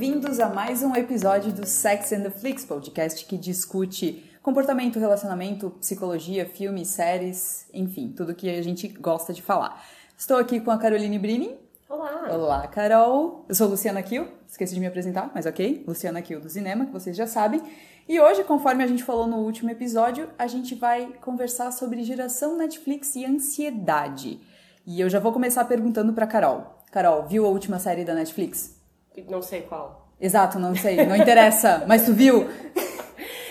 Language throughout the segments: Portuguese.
bem-vindos a mais um episódio do Sex and the Flix, podcast que discute comportamento, relacionamento, psicologia, filmes, séries, enfim, tudo que a gente gosta de falar. Estou aqui com a Caroline Brini. Olá! Olá, Carol. Eu sou Luciana Kiel, esqueci de me apresentar, mas ok. Luciana Kiel do Cinema, que vocês já sabem. E hoje, conforme a gente falou no último episódio, a gente vai conversar sobre geração Netflix e ansiedade. E eu já vou começar perguntando para Carol. Carol, viu a última série da Netflix? Não sei qual. Exato, não sei, não interessa. mas tu viu?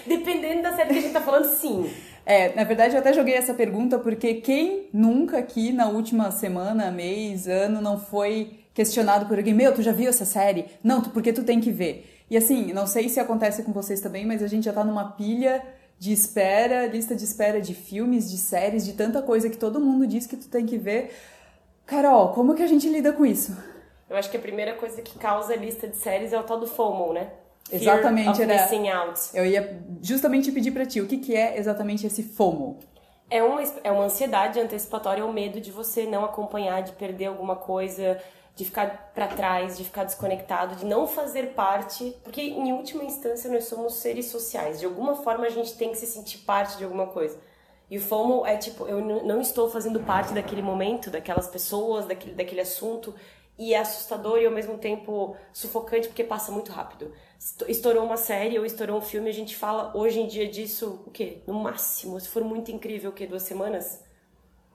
Dependendo da série que a gente tá falando, sim. É, na verdade eu até joguei essa pergunta porque quem nunca aqui na última semana, mês, ano não foi questionado por alguém, meu, tu já viu essa série? Não, tu, porque tu tem que ver. E assim, não sei se acontece com vocês também, mas a gente já tá numa pilha de espera, lista de espera de filmes, de séries, de tanta coisa que todo mundo diz que tu tem que ver. Carol, como que a gente lida com isso? Eu acho que a primeira coisa que causa a lista de séries é o tal do FOMO, né? Exatamente, Fear of missing out. Eu ia justamente pedir para ti, o que, que é exatamente esse FOMO? É uma, é uma ansiedade antecipatória, é o medo de você não acompanhar, de perder alguma coisa, de ficar para trás, de ficar desconectado, de não fazer parte, porque em última instância nós somos seres sociais. De alguma forma a gente tem que se sentir parte de alguma coisa. E o FOMO é tipo, eu não estou fazendo parte daquele momento, daquelas pessoas, daquele, daquele assunto, e é assustador e ao mesmo tempo sufocante porque passa muito rápido. Estourou uma série ou estourou um filme, a gente fala hoje em dia disso, o quê? No máximo, se for muito incrível, o quê? Duas semanas?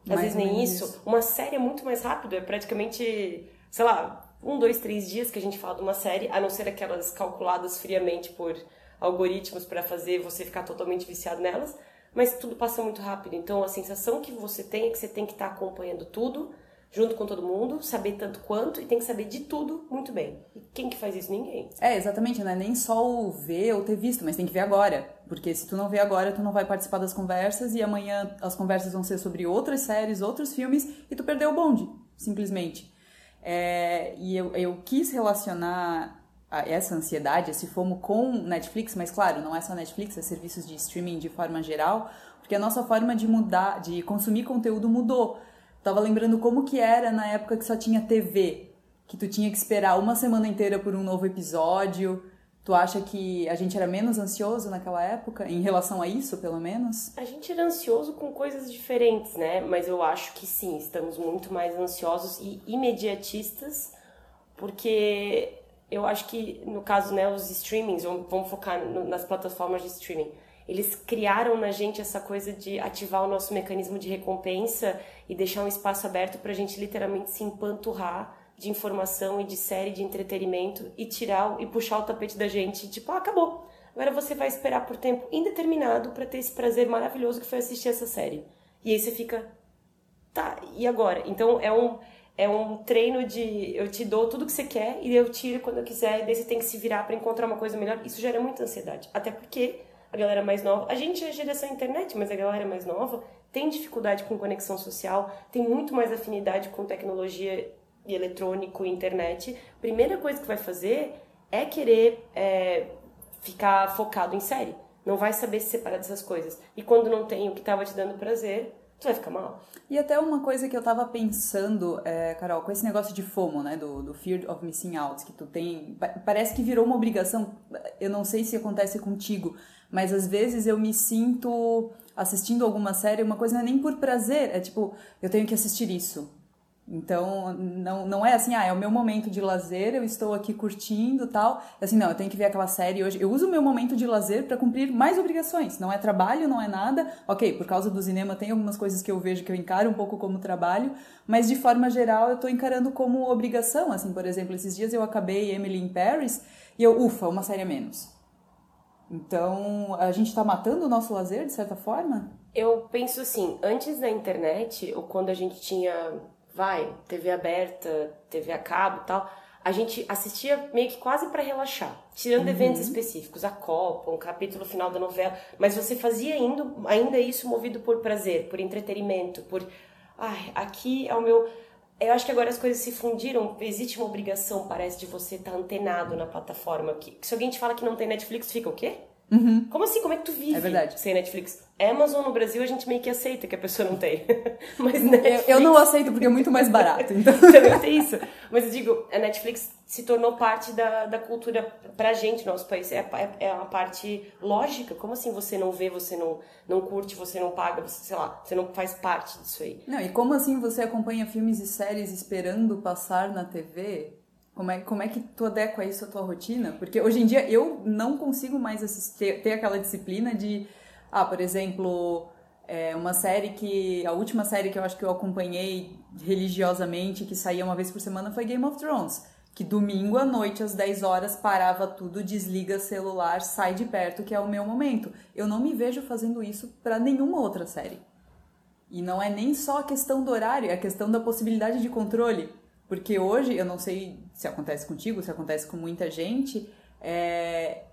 Às mais vezes nem isso. isso. Uma série é muito mais rápido, é praticamente sei lá, um, dois, três dias que a gente fala de uma série, a não ser aquelas calculadas friamente por algoritmos para fazer você ficar totalmente viciado nelas, mas tudo passa muito rápido. Então a sensação que você tem é que você tem que estar tá acompanhando tudo, junto com todo mundo, saber tanto quanto e tem que saber de tudo muito bem. E quem que faz isso? Ninguém. É, exatamente, não é nem só o ver ou ter visto, mas tem que ver agora. Porque se tu não vê agora, tu não vai participar das conversas e amanhã as conversas vão ser sobre outras séries, outros filmes e tu perdeu o bonde, simplesmente. É, e eu, eu quis relacionar essa ansiedade, esse fomo com Netflix, mas claro, não é só Netflix, é serviços de streaming de forma geral, porque a nossa forma de mudar, de consumir conteúdo mudou. Tava lembrando como que era na época que só tinha TV, que tu tinha que esperar uma semana inteira por um novo episódio, Tu acha que a gente era menos ansioso naquela época, em relação a isso, pelo menos? A gente era ansioso com coisas diferentes, né? Mas eu acho que sim, estamos muito mais ansiosos e imediatistas, porque eu acho que, no caso, né, os streamings, vamos focar nas plataformas de streaming, eles criaram na gente essa coisa de ativar o nosso mecanismo de recompensa e deixar um espaço aberto para a gente literalmente se empanturrar de informação e de série de entretenimento e tirar e puxar o tapete da gente, tipo, ah, acabou. Agora você vai esperar por tempo indeterminado para ter esse prazer maravilhoso que foi assistir essa série. E aí você fica, tá, e agora? Então é um é um treino de eu te dou tudo que você quer e eu tiro quando eu quiser, e daí você tem que se virar para encontrar uma coisa melhor. Isso gera muita ansiedade, até porque a galera mais nova, a gente é geração internet, mas a galera mais nova tem dificuldade com conexão social, tem muito mais afinidade com tecnologia e eletrônico e internet, primeira coisa que vai fazer é querer é, ficar focado em série. Não vai saber se separar dessas coisas. E quando não tem o que estava te dando prazer, tu vai ficar mal. E até uma coisa que eu tava pensando, é, Carol, com esse negócio de FOMO, né, do, do Fear of Missing Out, que tu tem. Parece que virou uma obrigação. Eu não sei se acontece contigo, mas às vezes eu me sinto assistindo alguma série, uma coisa não é nem por prazer, é tipo, eu tenho que assistir isso. Então, não, não é assim, ah, é o meu momento de lazer, eu estou aqui curtindo tal. É assim, não, eu tenho que ver aquela série hoje. Eu uso o meu momento de lazer para cumprir mais obrigações. Não é trabalho, não é nada. Ok, por causa do cinema tem algumas coisas que eu vejo que eu encaro um pouco como trabalho, mas de forma geral eu estou encarando como obrigação. Assim, por exemplo, esses dias eu acabei Emily in Paris e eu, ufa, uma série a menos. Então, a gente está matando o nosso lazer de certa forma? Eu penso assim, antes da internet, ou quando a gente tinha vai, TV aberta, TV a cabo e tal, a gente assistia meio que quase para relaxar, tirando uhum. eventos específicos, a Copa, um capítulo final da novela, mas você fazia ainda, ainda isso movido por prazer, por entretenimento, por ai, aqui é o meu eu acho que agora as coisas se fundiram, existe uma obrigação, parece, de você estar tá antenado na plataforma. Que, se alguém te fala que não tem Netflix, fica o quê? Uhum. Como assim? Como é que tu vive É verdade. sem Netflix? Amazon no Brasil a gente meio que aceita que a pessoa não tem. Mas Netflix... Eu, eu não aceito porque é muito mais barato. Então. Também tem isso. Mas eu digo, a Netflix se tornou parte da, da cultura pra gente, nosso país. É, é, é uma parte lógica. Como assim você não vê, você não, não curte, você não paga, você, sei lá, você não faz parte disso aí? Não, e como assim você acompanha filmes e séries esperando passar na TV? Como é, como é que tu adequa isso à tua rotina? Porque hoje em dia eu não consigo mais assistir, ter aquela disciplina de, ah, por exemplo, é uma série que. A última série que eu acho que eu acompanhei religiosamente, que saía uma vez por semana, foi Game of Thrones. Que domingo à noite, às 10 horas, parava tudo, desliga celular, sai de perto, que é o meu momento. Eu não me vejo fazendo isso para nenhuma outra série. E não é nem só a questão do horário, é a questão da possibilidade de controle. Porque hoje, eu não sei se acontece contigo, se acontece com muita gente, é,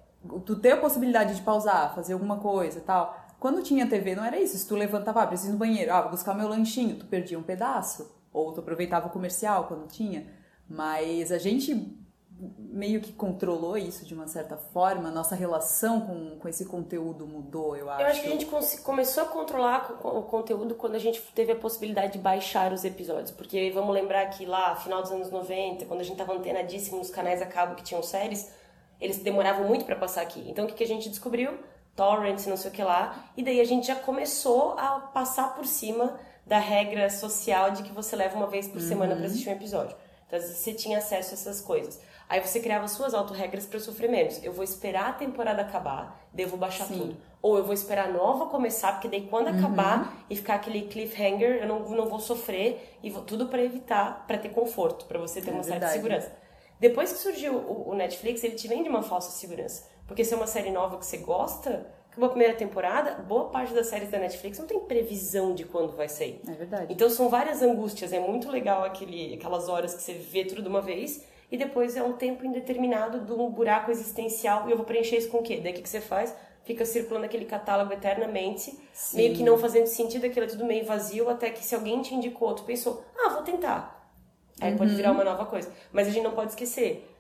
tu ter a possibilidade de pausar, fazer alguma coisa tal. Quando tinha TV, não era isso. Se tu levantava, ah, preciso ir no banheiro, ah, vou buscar meu lanchinho, tu perdia um pedaço. Ou tu aproveitava o comercial quando tinha. Mas a gente meio que controlou isso de uma certa forma, nossa relação com, com esse conteúdo mudou, eu acho. Eu acho que a gente começou a controlar o conteúdo quando a gente teve a possibilidade de baixar os episódios, porque vamos lembrar que lá, final dos anos 90, quando a gente tava antenadíssimo nos canais a cabo que tinham séries, eles demoravam muito para passar aqui. Então o que, que a gente descobriu? Torrents, não sei o que lá, e daí a gente já começou a passar por cima da regra social de que você leva uma vez por semana para assistir um episódio. Então, você tinha acesso a essas coisas. Aí você criava suas autorregras para sofrer menos. Eu vou esperar a temporada acabar, vou baixar Sim. tudo. Ou eu vou esperar a nova começar, porque daí quando acabar e ficar aquele cliffhanger, eu não, não vou sofrer e vou tudo para evitar, para ter conforto, para você ter É uma certa verdade. segurança. Depois que surgiu o, o Netflix, ele te vende uma falsa segurança. Porque se é uma série nova que você gosta, acabou a primeira temporada, boa parte das séries da Netflix não tem previsão de quando vai sair. É verdade. Então são várias angústias, é muito legal aquele, aquelas horas que você vê tudo de uma vez e depois é um tempo indeterminado de um buraco existencial e eu vou preencher isso com o quê? Daí o que que você faz? Fica circulando aquele catálogo eternamente, Sim. meio que não fazendo sentido, aquilo é tudo meio vazio, até que se alguém te indicou, tu pensou, ah, vou tentar. Aí pode virar uma nova coisa. Mas a gente não pode esquecer,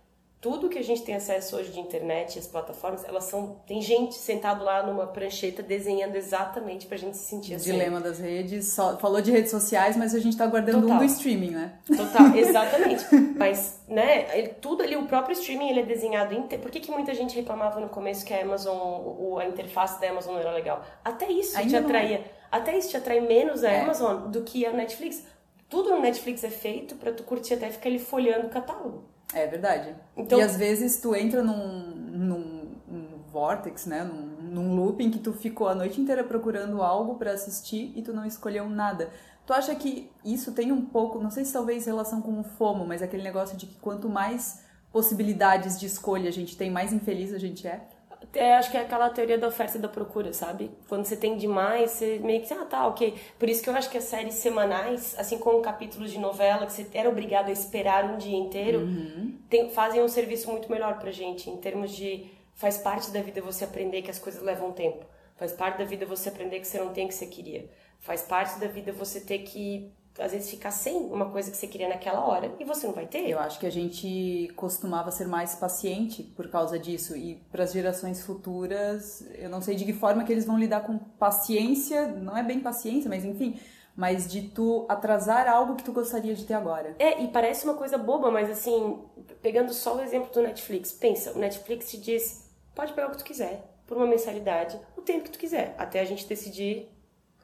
tudo que a gente tem acesso hoje de internet, as plataformas, elas são. Tem gente sentado lá numa prancheta desenhando exatamente pra gente se sentir assim. Dilema das redes, só, falou de redes sociais, mas a gente tá guardando Total. um do streaming, né? Total, exatamente. Mas, né, ele- tudo ali, o próprio streaming, ele é desenhado em... te- Por que, que muita gente reclamava no começo que a Amazon, o, a interface da Amazon não era legal? Até isso Ainda te não é. atraía. Até isso te atrai menos a É. Amazon do que a Netflix. Tudo no Netflix é feito pra tu curtir até ficar ali folhando o catálogo. É verdade. Então- E às vezes tu entra num, num, num vortex, né? Num, num looping que tu ficou a noite inteira procurando algo pra assistir e tu não escolheu nada. Tu acha que isso tem um pouco, não sei se talvez relação com o FOMO, mas aquele negócio de que quanto mais possibilidades de escolha a gente tem, mais infeliz a gente é? É, acho que é aquela teoria da oferta e da procura, sabe? Quando você tem demais, você meio que, ah, tá, ok. Por isso que eu acho que as séries semanais, assim como capítulos de novela, que você era obrigado a esperar um dia inteiro, tem- fazem um serviço muito melhor pra gente, em termos de. Faz parte da vida você aprender que as coisas levam tempo. Faz parte da vida você aprender que você não tem o que você queria. Faz parte da vida você ter que, às vezes, ficar sem uma coisa que você queria naquela hora e você não vai ter. Eu acho que a gente costumava ser mais paciente por causa disso e para as gerações futuras, eu não sei de que forma que eles vão lidar com paciência, não é bem paciência, mas enfim, mas de tu atrasar algo que tu gostaria de ter agora. É, e parece uma coisa boba, mas assim, pegando só o exemplo do Netflix, pensa, o Netflix te diz, pode pegar o que tu quiser, por uma mensalidade, o tempo que tu quiser, até a gente decidir,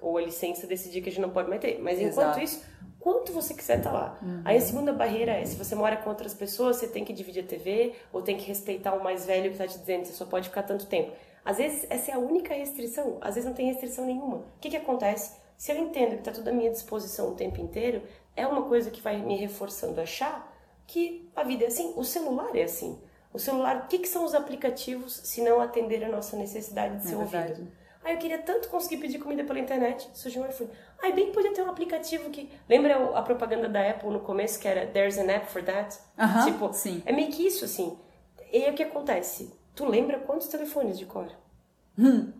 ou a licença decidir que a gente não pode mais ter. Mas enquanto Exato. isso, quanto você quiser tá lá. Aí a segunda barreira é, se você mora com outras pessoas, você tem que dividir a TV, ou tem que respeitar o mais velho que tá te dizendo, você só pode ficar tanto tempo. Às vezes, essa é a única restrição, às vezes não tem restrição nenhuma. O que que acontece? Se eu entendo que tá tudo à minha disposição o tempo inteiro, é uma coisa que vai me reforçando a achar que a vida é assim, o celular é assim. O celular, o que, que são os aplicativos se não atender a nossa necessidade de É ser verdade. Ah, eu queria tanto conseguir pedir comida pela internet, surgiu um iFood. E bem podia ter um aplicativo que... Lembra a propaganda da Apple no começo, que era There's an app for that? Aham, tipo, sim. é meio que isso, assim. E aí o que acontece? Tu lembra quantos telefones de cor? Hum.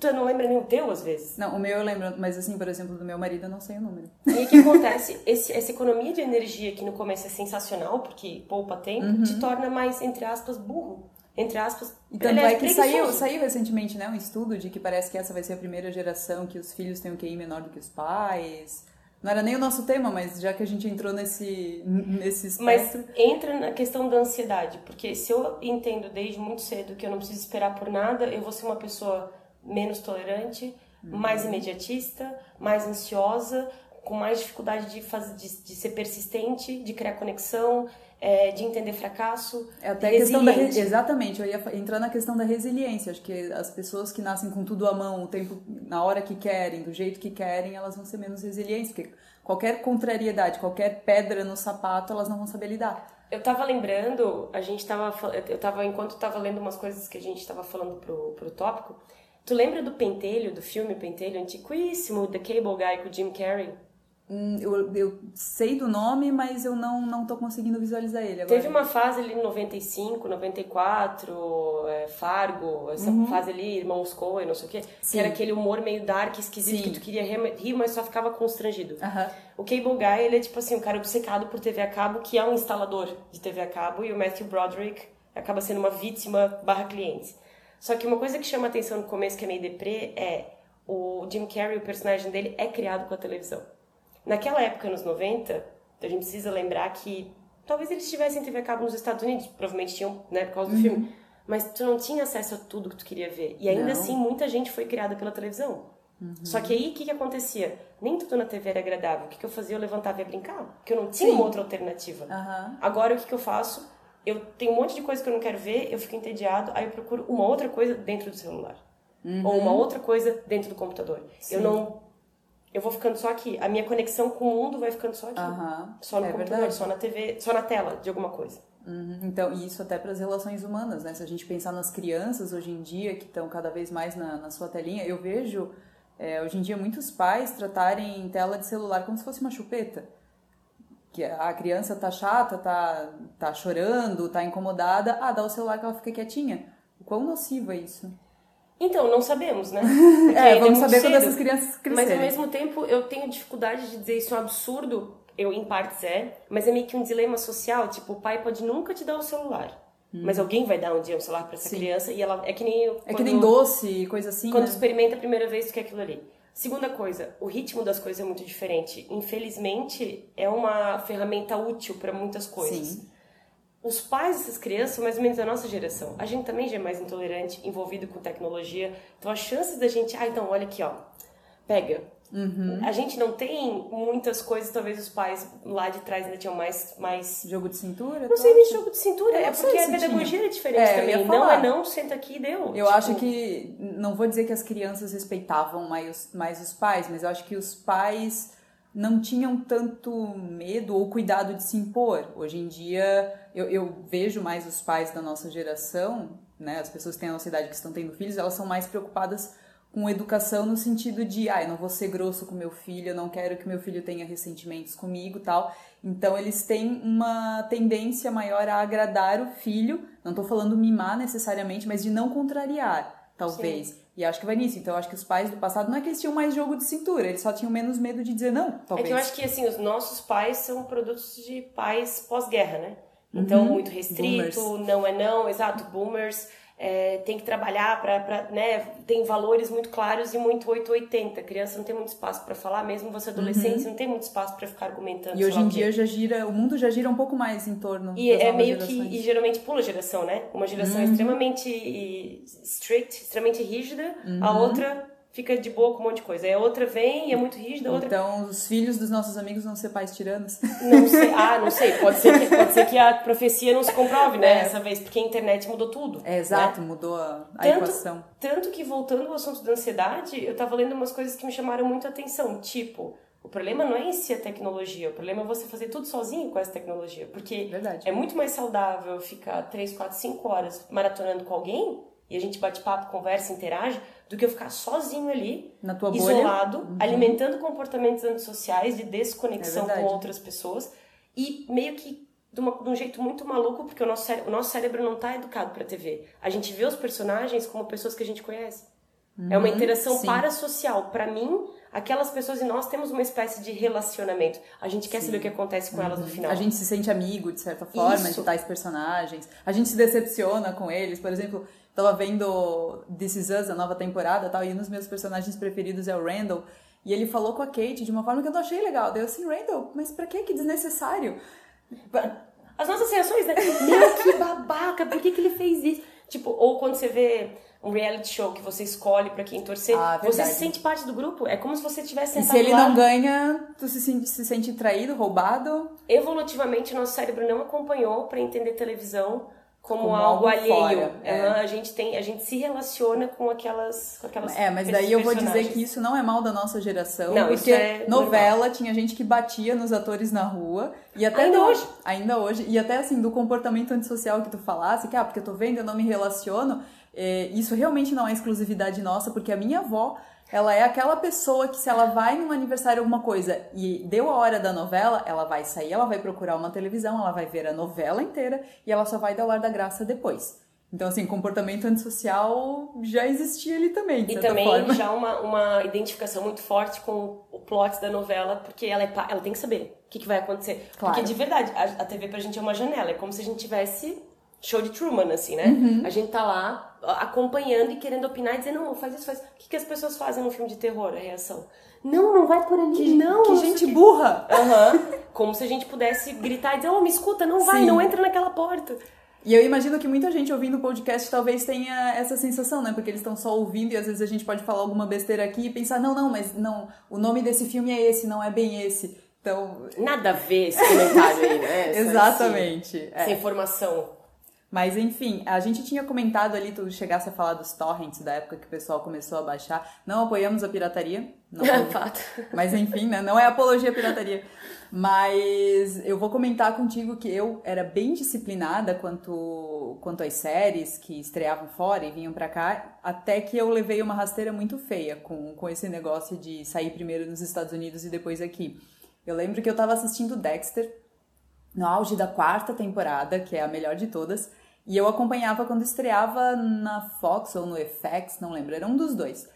Tu não lembra nem o teu, às vezes. Não, o meu eu lembro, mas assim, por exemplo, do meu marido eu não sei o número. E aí o que acontece? Esse, essa economia de energia que no começo é sensacional, porque poupa tempo, Uhum. te torna mais, entre aspas, burro. Entre aspas, e tanto é, que saiu, saiu recentemente, né, um estudo de que parece que essa vai ser a primeira geração que os filhos têm um QI menor do que os pais. Não era nem o nosso tema, mas já que a gente entrou nesse, nesse espectro... Mas entra na questão da ansiedade, porque se eu entendo desde muito cedo que eu não preciso esperar por nada, eu vou ser uma pessoa menos tolerante, uhum. mais imediatista, mais ansiosa, com mais dificuldade de, fazer, de, de ser persistente, de criar conexão, é, de entender fracasso. É até a questão da exatamente, eu ia entrar na questão da resiliência. Acho que as pessoas que nascem com tudo à mão, o tempo na hora que querem, do jeito que querem, elas vão ser menos resilientes, porque qualquer contrariedade, qualquer pedra no sapato, elas não vão saber lidar. Eu tava lembrando, a gente tava eu tava enquanto tava lendo umas coisas que a gente tava falando pro pro tópico, tu lembra do Pentelho, do filme Pentelho antiquíssimo, The Cable Guy com Jim Carrey? Hum, eu, eu sei do nome, mas eu não, não tô conseguindo visualizar ele agora. Teve uma fase ali em 95, 94, é, Fargo, essa uhum. fase ali, Irmãos Coen, não sei o quê, Sim. que era aquele humor meio dark, esquisito, Sim. que tu queria rir, mas só ficava constrangido. Uhum. O Cable Guy, ele é tipo assim, um cara obcecado por TV a cabo, que é um instalador de TV a cabo, e o Matthew Broderick acaba sendo uma vítima barra cliente. Só que uma coisa que chama atenção no começo, que é meio deprê, é o Jim Carrey, o personagem dele, é criado com a televisão. Naquela época, nos 90, a gente precisa lembrar que talvez eles tivessem TV a cabo nos Estados Unidos, provavelmente tinham, né, por causa do uhum. filme, mas tu não tinha acesso a tudo que tu queria ver. E ainda não. assim, muita gente foi criada pela televisão. Uhum. Só que aí, o que, que acontecia? Nem tudo na TV era agradável. O que, que eu fazia? Eu levantava e ia brincar. Porque eu não tinha Sim. uma outra alternativa. Uhum. Agora, o que, que eu faço? Eu tenho um monte de coisa que eu não quero ver, eu fico entediado, aí eu procuro uma outra coisa dentro do celular. Uhum. Ou uma outra coisa dentro do computador. Sim. Eu não eu vou ficando só aqui. A minha conexão com o mundo vai ficando só aqui. Uhum. Só no é computador, verdade. só na TV, só na tela de alguma coisa. Uhum. Então, e isso até para as relações humanas, né? Se a gente pensar nas crianças hoje em dia, que estão cada vez mais na, na sua telinha, eu vejo é, hoje em dia muitos pais tratarem tela de celular como se fosse uma chupeta. Que a criança tá chata, tá, tá chorando, tá incomodada, ah, dá o celular que ela fica quietinha. O quão nocivo é isso? Então, não sabemos, né? Porque é, vamos é saber cedo, quando essas crianças crescerem. Mas ao mesmo tempo, eu tenho dificuldade de dizer isso é um absurdo. Eu, em partes, é. Mas é meio que um dilema social. Tipo, o pai pode nunca te dar o celular. Hum. Mas alguém vai dar um dia um celular para essa Sim. criança e ela é que nem quando, é que nem doce, coisa assim. Quando né? experimenta a primeira vez o que é aquilo ali. Segunda coisa, o ritmo das coisas é muito diferente. Infelizmente, é uma ferramenta útil para muitas coisas. Sim os pais dessas crianças são mais ou menos da nossa geração. A gente também já é mais intolerante, envolvido com tecnologia. Então, as chances da gente... Ah, então, olha aqui, ó. Pega. Uhum. A gente não tem muitas coisas, talvez os pais lá de trás ainda tinham mais... mais... Jogo de cintura? Não sei nem jogo de cintura, é, é porque a pedagogia é diferente é, também. Não é não, senta aqui e deu. Eu tipo... acho que... Não vou dizer que as crianças respeitavam mais, mais os pais, mas eu acho que os pais não tinham tanto medo ou cuidado de se impor. Hoje em dia, eu, eu, vejo mais os pais da nossa geração, né, as pessoas que têm a nossa idade que estão tendo filhos, elas são mais preocupadas com educação no sentido de, ah, eu não vou ser grosso com meu filho, eu não quero que meu filho tenha ressentimentos comigo tal. Então, eles têm uma tendência maior a agradar o filho, não estou falando mimar necessariamente, mas de não contrariar, talvez. Sim. E acho que vai nisso. Então, acho que os pais do passado não é que eles tinham mais jogo de cintura, eles só tinham menos medo de dizer não, talvez. É que eu acho que, assim, os nossos pais são produtos de pais pós-guerra, né? Então, uhum. muito restrito, boomers. não é não, exato, boomers é, tem que trabalhar para, né, tem valores muito claros e muito 880. A criança não tem muito espaço para falar, mesmo você adolescente, uhum. não tem muito espaço para ficar argumentando. E hoje em dia já gira, o mundo já gira um pouco mais em torno. E é meio gerações. que, e geralmente pula geração, né? Uma geração uhum. extremamente strict, extremamente rígida, a uhum. outra fica de boa com um monte de coisa. Aí a outra vem e é muito rígida, outra... Então, os filhos dos nossos amigos vão ser pais tiranos? Não sei. Ah, não sei. Pode ser que, pode ser que a profecia não se comprove, né? É. Essa vez, porque a internet mudou tudo. É, exato, né? mudou a, a tanto, equação. Tanto que, voltando ao assunto da ansiedade, eu tava lendo umas coisas que me chamaram muito a atenção. Tipo, o problema não é em si a tecnologia, o problema é você fazer tudo sozinho com essa tecnologia. Porque Verdade. é muito mais saudável ficar 3, 4, 5 horas maratonando com alguém e a gente bate papo, conversa, interage, do que eu ficar sozinho ali, isolado, uhum. alimentando comportamentos antissociais de desconexão é com outras pessoas e meio que de, uma, de, um jeito muito maluco, porque o nosso, cérebro, o nosso cérebro não está educado para TV. A gente vê os personagens como pessoas que a gente conhece. Uhum, é uma uhum, interação sim. parasocial. Para mim, aquelas pessoas e nós temos uma espécie de relacionamento. A gente quer Sim. saber o que acontece com uhum. elas no uhum. final. A gente se sente amigo, de certa forma, Isso. de tais personagens. A gente se decepciona com eles. Por exemplo, tava vendo This Is Us, a nova temporada tal, e um dos meus personagens preferidos é o Randall. E ele falou com a Kate de uma forma que eu não achei legal. Daí eu assim, Randall, mas pra que? Que desnecessário. As nossas reações, né? Meu, que babaca, por que, que ele fez isso? Tipo, ou quando você vê um reality show que você escolhe para quem torcer, ah, você se sente parte do grupo. É como se você tivesse sentado E se ele não ganha, tu se sente, se sente traído, roubado? Evolutivamente, nosso cérebro não acompanhou para entender televisão como, como algo, algo, alheio. Fora, é. a gente tem, a gente se relaciona com aquelas, com aquelas. É, mas daí eu vou dizer que isso não é mal da nossa geração, não, porque é novela normal. tinha gente que batia nos atores na rua e até ainda hoje, ainda hoje e até assim do comportamento antissocial que tu falasse, que ah, porque eu tô vendo, eu não me relaciono. É, isso realmente não é exclusividade nossa, porque a minha avó ela é aquela pessoa que se ela vai num aniversário alguma coisa e deu a hora da novela, ela vai sair, ela vai procurar uma televisão, ela vai ver a novela inteira e ela só vai dar o ar da graça depois. Então, assim, comportamento antissocial já existia ali também. e também forma. já uma, uma identificação muito forte com o plot da novela, porque ela, é, ela tem que saber o que, que vai acontecer. Claro. Porque, de verdade, a, a TV pra gente é uma janela. É como se a gente tivesse show de Truman, assim, né? Uhum. A gente tá lá acompanhando e querendo opinar e dizer, não, faz isso, faz. O que, que as pessoas fazem no filme de terror? A reação. Não, não vai por ali, que, não. Que gente que... burra! Uhum. Como se a gente pudesse gritar e dizer, oh, me escuta, não vai, Sim. não entra naquela porta. E eu imagino que muita gente ouvindo o podcast talvez tenha essa sensação, né? Porque eles estão só ouvindo e às vezes a gente pode falar alguma besteira aqui e pensar, não, não, mas não, o nome desse filme é esse, não é bem esse. Então. Nada a ver esse comentário aí, né? Essa, Exatamente. Essa é. informação. Mas enfim, a gente tinha comentado ali, tu chegasse a falar dos torrents da época que o pessoal começou a baixar. Não apoiamos a pirataria. Não, é fato. Mas enfim, né? Não é apologia à pirataria. Mas eu vou comentar contigo que eu era bem disciplinada quanto, quanto às séries que estreavam fora e vinham para cá, até que eu levei uma rasteira muito feia com, com esse negócio de sair primeiro nos Estados Unidos e depois aqui. Eu lembro que eu tava assistindo Dexter no auge da quarta temporada, que é a melhor de todas. E eu acompanhava quando estreava na Fox ou no FX, não lembro, era um dos dois.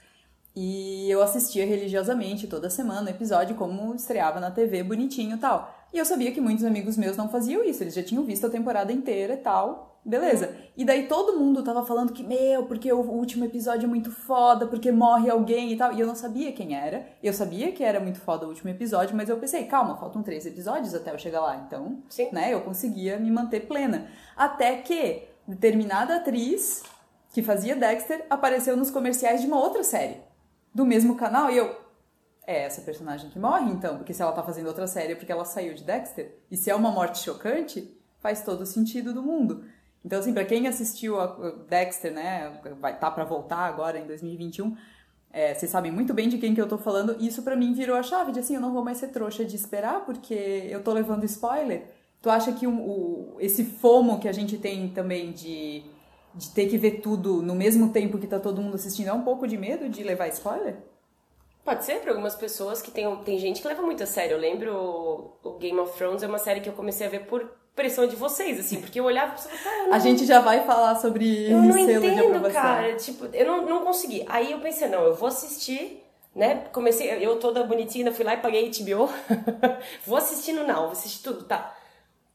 E eu assistia religiosamente toda semana o episódio, como estreava na TV bonitinho e tal. E eu sabia que muitos amigos meus não faziam isso, eles já tinham visto a temporada inteira e tal. Beleza. E daí todo mundo tava falando que, meu, porque o último episódio é muito foda, porque morre alguém e tal. E eu não sabia quem era. Eu sabia que era muito foda o último episódio, mas eu pensei, calma, faltam três episódios até eu chegar lá. Então, Sim. né, eu conseguia me manter plena. Até que determinada atriz que fazia Dexter apareceu nos comerciais de uma outra série do mesmo canal e eu. É essa personagem que morre, então, porque se ela tá fazendo outra série é porque ela saiu de Dexter. E se é uma morte chocante, faz todo o sentido do mundo. Então, assim, para quem assistiu a Dexter, né, vai tá para voltar agora em 2021, é, vocês sabem muito bem de quem que eu tô falando. Isso para mim virou a chave de assim, eu não vou mais ser trouxa de esperar porque eu tô levando spoiler. Tu acha que o, esse fomo que a gente tem também de, de ter que ver tudo no mesmo tempo que tá todo mundo assistindo é um pouco de medo de levar spoiler? Pode ser para algumas pessoas que tem, tem gente que leva muito a sério. Eu lembro o Game of Thrones é uma série que eu comecei a ver por pressão de vocês, assim, porque eu olhava e pensava, cara, não... A gente já vai falar sobre eu não entendo, cara, tipo, eu não, não consegui. Aí eu pensei, não, eu vou assistir, né? Comecei, eu toda bonitinha, fui lá e paguei HBO. vou assistindo, não, vou assistir tudo, tá.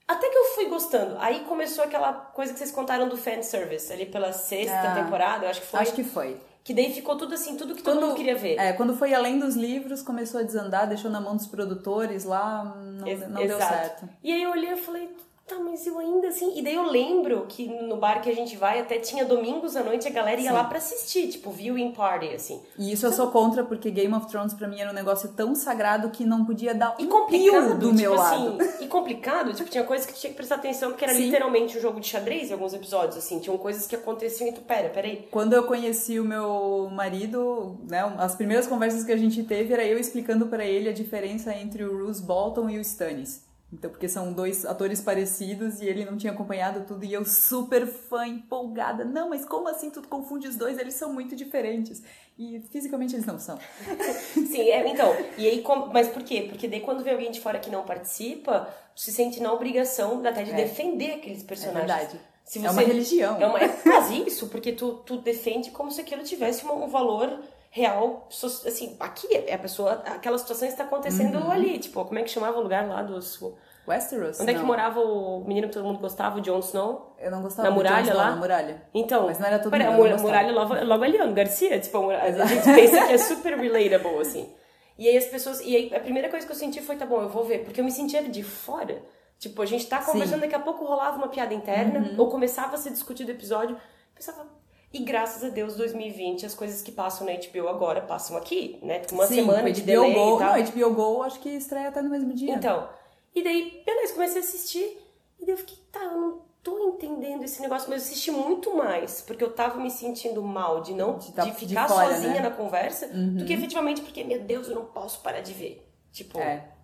Até que eu fui gostando. Aí começou aquela coisa que vocês contaram do fanservice, ali pela sexta ah, temporada, eu acho que foi. Acho que foi. Que daí ficou tudo assim, tudo que quando, todo mundo queria ver. É, quando foi além dos livros, começou a desandar, deixou na mão dos produtores lá, não, não deu certo. E aí eu olhei e falei, tá, mas eu ainda assim. E daí eu lembro que no bar que a gente vai, até tinha domingos à noite, a galera ia Sim. lá pra assistir, tipo, viewing party, assim. E isso eu sou contra, porque Game of Thrones pra mim era um negócio tão sagrado que não podia dar e um complicado, do tipo meu assim, lado. E complicado, tipo, tinha coisas que tinha que prestar atenção, porque era Sim. literalmente um jogo de xadrez em alguns episódios, assim. Tinham coisas que aconteciam e tu, pera, peraí. Quando eu conheci o meu marido, né, as primeiras conversas que a gente teve era eu explicando para ele a diferença entre o Bruce Bolton e o Stannis. Então, porque são dois atores parecidos e ele não tinha acompanhado tudo e eu super fã, empolgada. Não, mas como assim tu confunde os dois? Eles são muito diferentes. E fisicamente eles não são. Sim, é, então. E aí, mas por quê? Porque daí quando vem alguém de fora que não participa, se sente na obrigação até de é. defender aqueles personagens. É verdade. Você, é uma religião. É, uma, é quase isso, porque tu, tu defende como se aquilo tivesse um valor real, assim, aqui é a pessoa, aquela situação está acontecendo uhum. ali, tipo, como é que chamava o lugar lá dos Westeros? Onde é que morava o menino que todo mundo gostava, o Jon Snow? Eu não gostava Na muralha Snow, lá? Na muralha. Então, mas não era todo pera, mundo. A muralha logo, logo ali, ó, no Garcia, tipo, a, muralha, a gente pensa que é super relatable, assim. E aí as pessoas, e aí a primeira coisa que eu senti foi, tá bom, eu vou ver, porque eu me sentia de fora. Tipo, a gente tá conversando, Sim. daqui a pouco rolava uma piada interna, uhum. ou começava a ser discutido o episódio, pensava, e graças a Deus, 2020, as coisas que passam na HBO agora passam aqui, né? Uma Sim, semana de delay Go, e tal. Não, HBO Go acho que estreia até no mesmo dia. Então, e daí, beleza, comecei a assistir, e daí eu fiquei, tá, eu não tô entendendo esse negócio, mas eu assisti muito mais, porque eu tava me sentindo mal de não, de, tá, de ficar de fora, sozinha né? na conversa, uhum. do que efetivamente porque, meu Deus, eu não posso parar de ver. Tipo... É.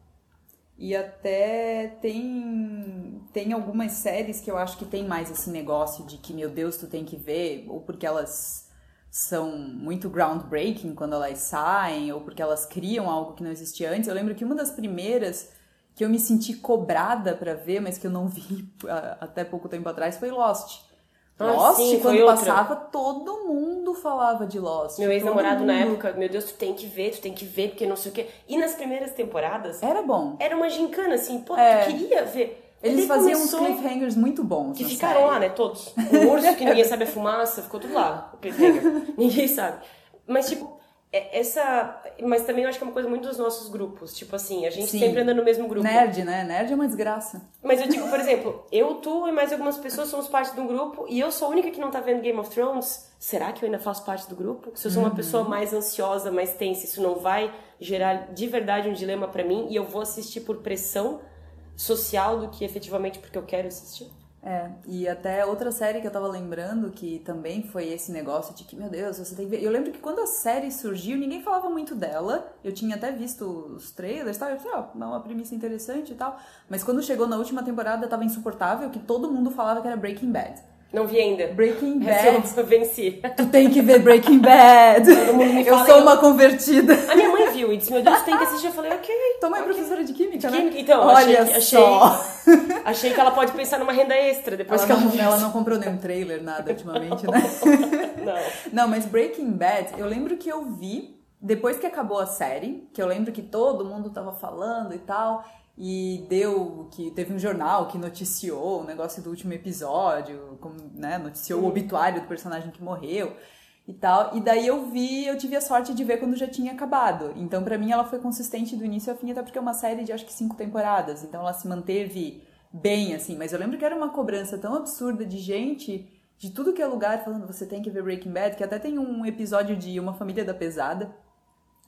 E até tem tem algumas séries que eu acho que tem mais esse negócio de que, meu Deus, tu tem que ver, ou porque elas são muito groundbreaking quando elas saem, ou porque elas criam algo que não existia antes. Eu lembro que uma das primeiras que eu me senti cobrada para ver, mas que eu não vi até pouco tempo atrás, foi Lost. Ah, Lost, sim, quando passava, todo mundo falava de Lost. Meu ex-namorado na época, meu Deus, tu tem que ver, tu tem que ver, porque não sei o quê. E nas primeiras temporadas. Era bom. Era uma gincana, assim, pô, é. tu queria ver. Eles Ele faziam uns cliffhangers muito bons. Que ficaram série. lá, né? Todos. O urso que ninguém sabe a fumaça, ficou tudo lá, o cliffhanger. ninguém sabe. Mas, tipo, essa. Mas também eu acho que é uma coisa muito dos nossos grupos. Tipo assim, a gente Sim. sempre anda no mesmo grupo. Nerd, né? Nerd é uma desgraça. Mas eu digo, por exemplo, eu, tu e mais algumas pessoas somos parte de um grupo e eu sou a única que não tá vendo Game of Thrones. Será que eu ainda faço parte do grupo? Se eu sou uma uhum. pessoa mais ansiosa, mais tensa, isso não vai gerar de verdade um dilema para mim e eu vou assistir por pressão social do que efetivamente porque eu quero assistir? É, e até outra série que eu tava lembrando que também foi esse negócio de que, meu Deus, você tem que ver. Eu lembro que quando a série surgiu, ninguém falava muito dela. Eu tinha até visto os trailers e tal. Eu falei, ó, oh, uma premissa interessante e tal. Mas quando chegou na última temporada, tava insuportável, que todo mundo falava que era Breaking Bad. Não vi ainda. Breaking Bad. Eu venci. Tu tem que ver Breaking Bad. Todo mundo me fala, eu sou uma eu... convertida. A minha mãe viu e disse, meu Deus, tem que assistir. Eu falei, ok. Tua mãe é okay. professora de química, né? Química, então. Olha achei, só. Achei, achei que ela pode pensar numa renda extra depois ela que ela não, ela não comprou nenhum trailer, nada, ultimamente, né? não. Não, mas Breaking Bad, eu lembro que eu vi depois que acabou a série, que eu lembro que todo mundo tava falando e tal e deu que teve um jornal que noticiou o negócio do último episódio, como, né, noticiou o obituário do personagem que morreu e tal. E daí eu vi, eu tive a sorte de ver quando já tinha acabado. Então para mim ela foi consistente do início ao fim, até porque é uma série de acho que cinco temporadas, então ela se manteve bem assim, mas eu lembro que era uma cobrança tão absurda de gente de tudo que é lugar falando você tem que ver Breaking Bad, que até tem um episódio de Uma Família da Pesada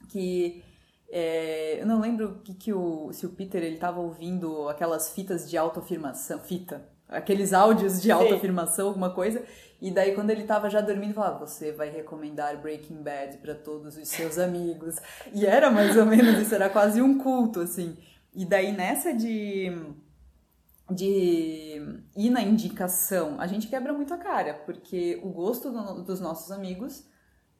que é, eu não lembro que, que o, se o Peter ele estava ouvindo aquelas fitas de autoafirmação, fita, aqueles áudios de autoafirmação, alguma coisa, e daí quando ele estava já dormindo, falava: "Você vai recomendar Breaking Bad para todos os seus amigos". E era mais ou menos isso, era quase um culto assim. E daí nessa de de ir na indicação, a gente quebra muito a cara, porque o gosto do, dos nossos amigos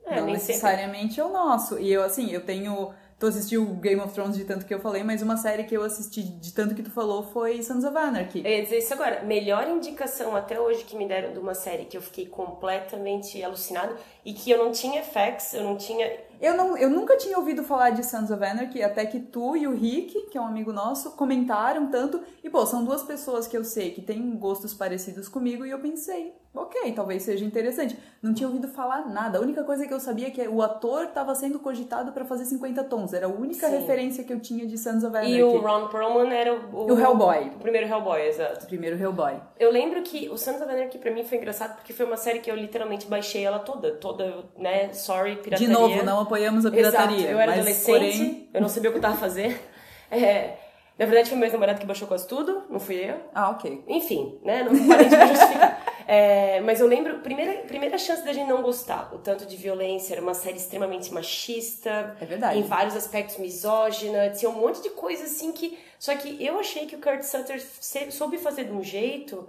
é, não necessariamente sempre... é o nosso. E eu assim, eu tenho tu assistiu Game of Thrones de tanto que eu falei, mas uma série que eu assisti de tanto que tu falou foi Sons of Anarchy. Eu ia dizer isso agora. Melhor indicação até hoje que me deram de uma série que eu fiquei completamente alucinado e que eu não tinha facts, eu não tinha eu, não, eu nunca tinha ouvido falar de Sons of Anarchy, até que tu e o Rick, que é um amigo nosso, comentaram tanto. E, pô, são duas pessoas que eu sei que têm gostos parecidos comigo, e eu pensei, ok, talvez seja interessante. Não tinha ouvido falar nada. A única coisa que eu sabia é que o ator estava sendo cogitado para fazer 50 tons. Era a única Sim. referência que eu tinha de Sons of Anarchy. E o Ron Perlman era o... O Hellboy. O primeiro Hellboy, exato. O primeiro Hellboy. Eu lembro que o Sons of Anarchy pra mim foi engraçado porque foi uma série que eu literalmente baixei ela toda. Toda, né, sorry, pirataria. De novo, não apoiamos a pirataria. Exato. Eu era adolescente, porém... eu não sabia o que eu tava fazendo. É, na verdade, foi meu ex-namorado que baixou quase tudo, não fui eu. Ah, ok. Enfim, né? Não parei de justificar. É, mas eu lembro, primeira, primeira chance da gente não gostar, o tanto de violência, era uma série extremamente machista. É verdade. Em vários aspectos misógina, tinha um monte de coisa assim que. Só que eu achei que o Kurt Sutter soube fazer de um jeito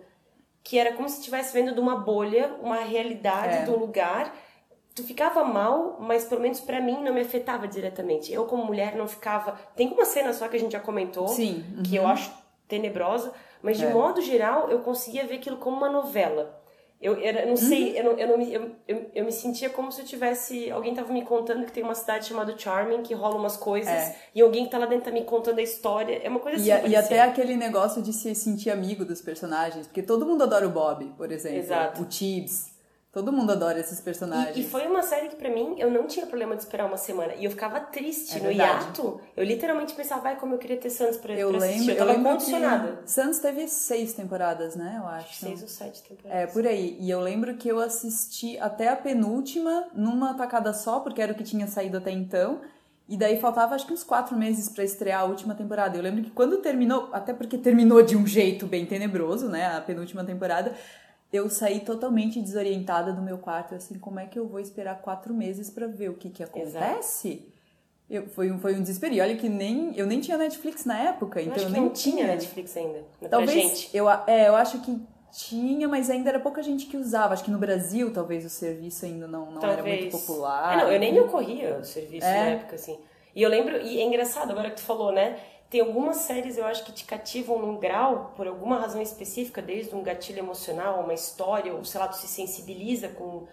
que era como se estivesse vendo de uma bolha, uma realidade é. de um lugar tu ficava mal, mas pelo menos para mim não me afetava diretamente. Eu como mulher não ficava. Tem uma cena só que a gente já comentou, Sim, uhum. que eu acho tenebrosa, mas de é. modo geral eu conseguia ver aquilo como uma novela. Eu, eu não sei, eu, não, eu, não me, eu, eu, eu, me sentia como se eu tivesse. Alguém tava me contando que tem uma cidade chamada Charming, que rola umas coisas, é. e alguém que tá lá dentro tá me contando a história. É uma coisa assim. E, a, e até aquele negócio de se sentir amigo dos personagens, porque todo mundo adora o Bob, por exemplo. Exato. O Tibbs. Todo mundo adora esses personagens. E, e, foi uma série que para mim eu não tinha problema de esperar uma semana. E eu ficava triste é no hiato. Eu literalmente pensava, vai, como eu queria ter Santos pra, eu pra lembro, assistir. Eu tava eu condicionada. Santos teve seis temporadas, né? Eu acho. Seis ou sete temporadas. É, por aí. E eu lembro que eu assisti até a penúltima numa tacada só, porque era o que tinha saído até então. E daí faltava acho que uns quatro meses para estrear a última temporada. Eu lembro que quando terminou, até porque terminou de um jeito bem tenebroso, né? A penúltima temporada eu saí totalmente desorientada do meu quarto, assim, como é que eu vou esperar quatro meses para ver o que que acontece? Eu, foi, um, foi um desespero. E olha que nem, eu nem tinha Netflix na época, eu então eu nem não tinha Netflix ainda, talvez, gente. Eu, é, eu acho que tinha, mas ainda era pouca gente que usava. Acho que no Brasil, talvez, o serviço ainda não, não era muito popular. É, não, eu nem me ocorria o serviço é. na época, assim. E eu lembro, e é engraçado agora que tu falou, né? Tem algumas séries eu acho que te cativam num grau, por alguma razão específica, desde um gatilho emocional, uma história, ou sei lá, tu se sensibiliza com.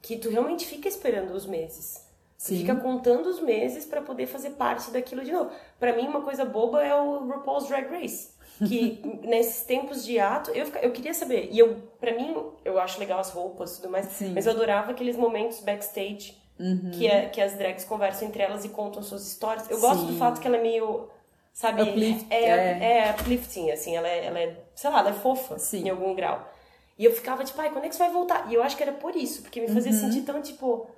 que tu realmente fica esperando os meses. Sim. fica contando os meses para poder fazer parte daquilo de novo. Para mim, uma coisa boba é o RuPaul's Drag Race. Que nesses tempos de ato, eu, eu queria saber. E eu, para mim, eu acho legal as roupas tudo mais, Sim. mas eu adorava aqueles momentos backstage Uhum. Que, é, que as drags conversam entre elas e contam suas histórias. Eu gosto Sim. do fato que ela é meio sabe? Uplift, é, é. é uplifting, assim, ela é, ela é, sei lá, ela é fofa Sim. em algum grau. E eu ficava tipo, ai, quando é que você vai voltar? E eu acho que era por isso, porque me fazia uhum. sentir tão tipo,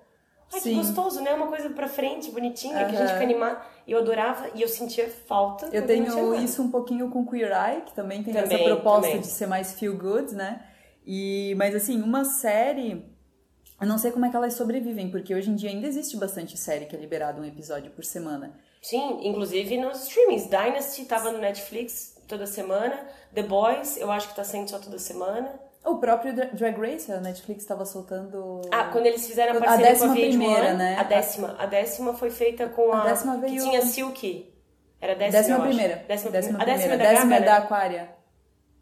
ai, Sim. que gostoso, né? Uma coisa pra frente, bonitinha, uhum. que a gente fica animada. E eu adorava e eu sentia falta. Eu tenho isso um pouquinho com Queer Eye, que também tem também, essa proposta também. de ser mais feel good, né? E, mas assim, uma série. Eu não sei como é que elas sobrevivem, porque hoje em dia ainda existe bastante série que é liberada um episódio por semana. Sim, inclusive nos streamings. Dynasty tava no Netflix toda semana. The Boys, eu acho que tá saindo só toda semana. O próprio Drag Race, a Netflix estava soltando. Ah, quando eles fizeram a parceria a décima com a VH1, primeira, né? A décima. A décima foi feita com a. A décima veio. Que tinha Silk. Era a décima. Décima primeira. Décima, décima primeira. A décima é da décima Gaga, é da né? Aquária.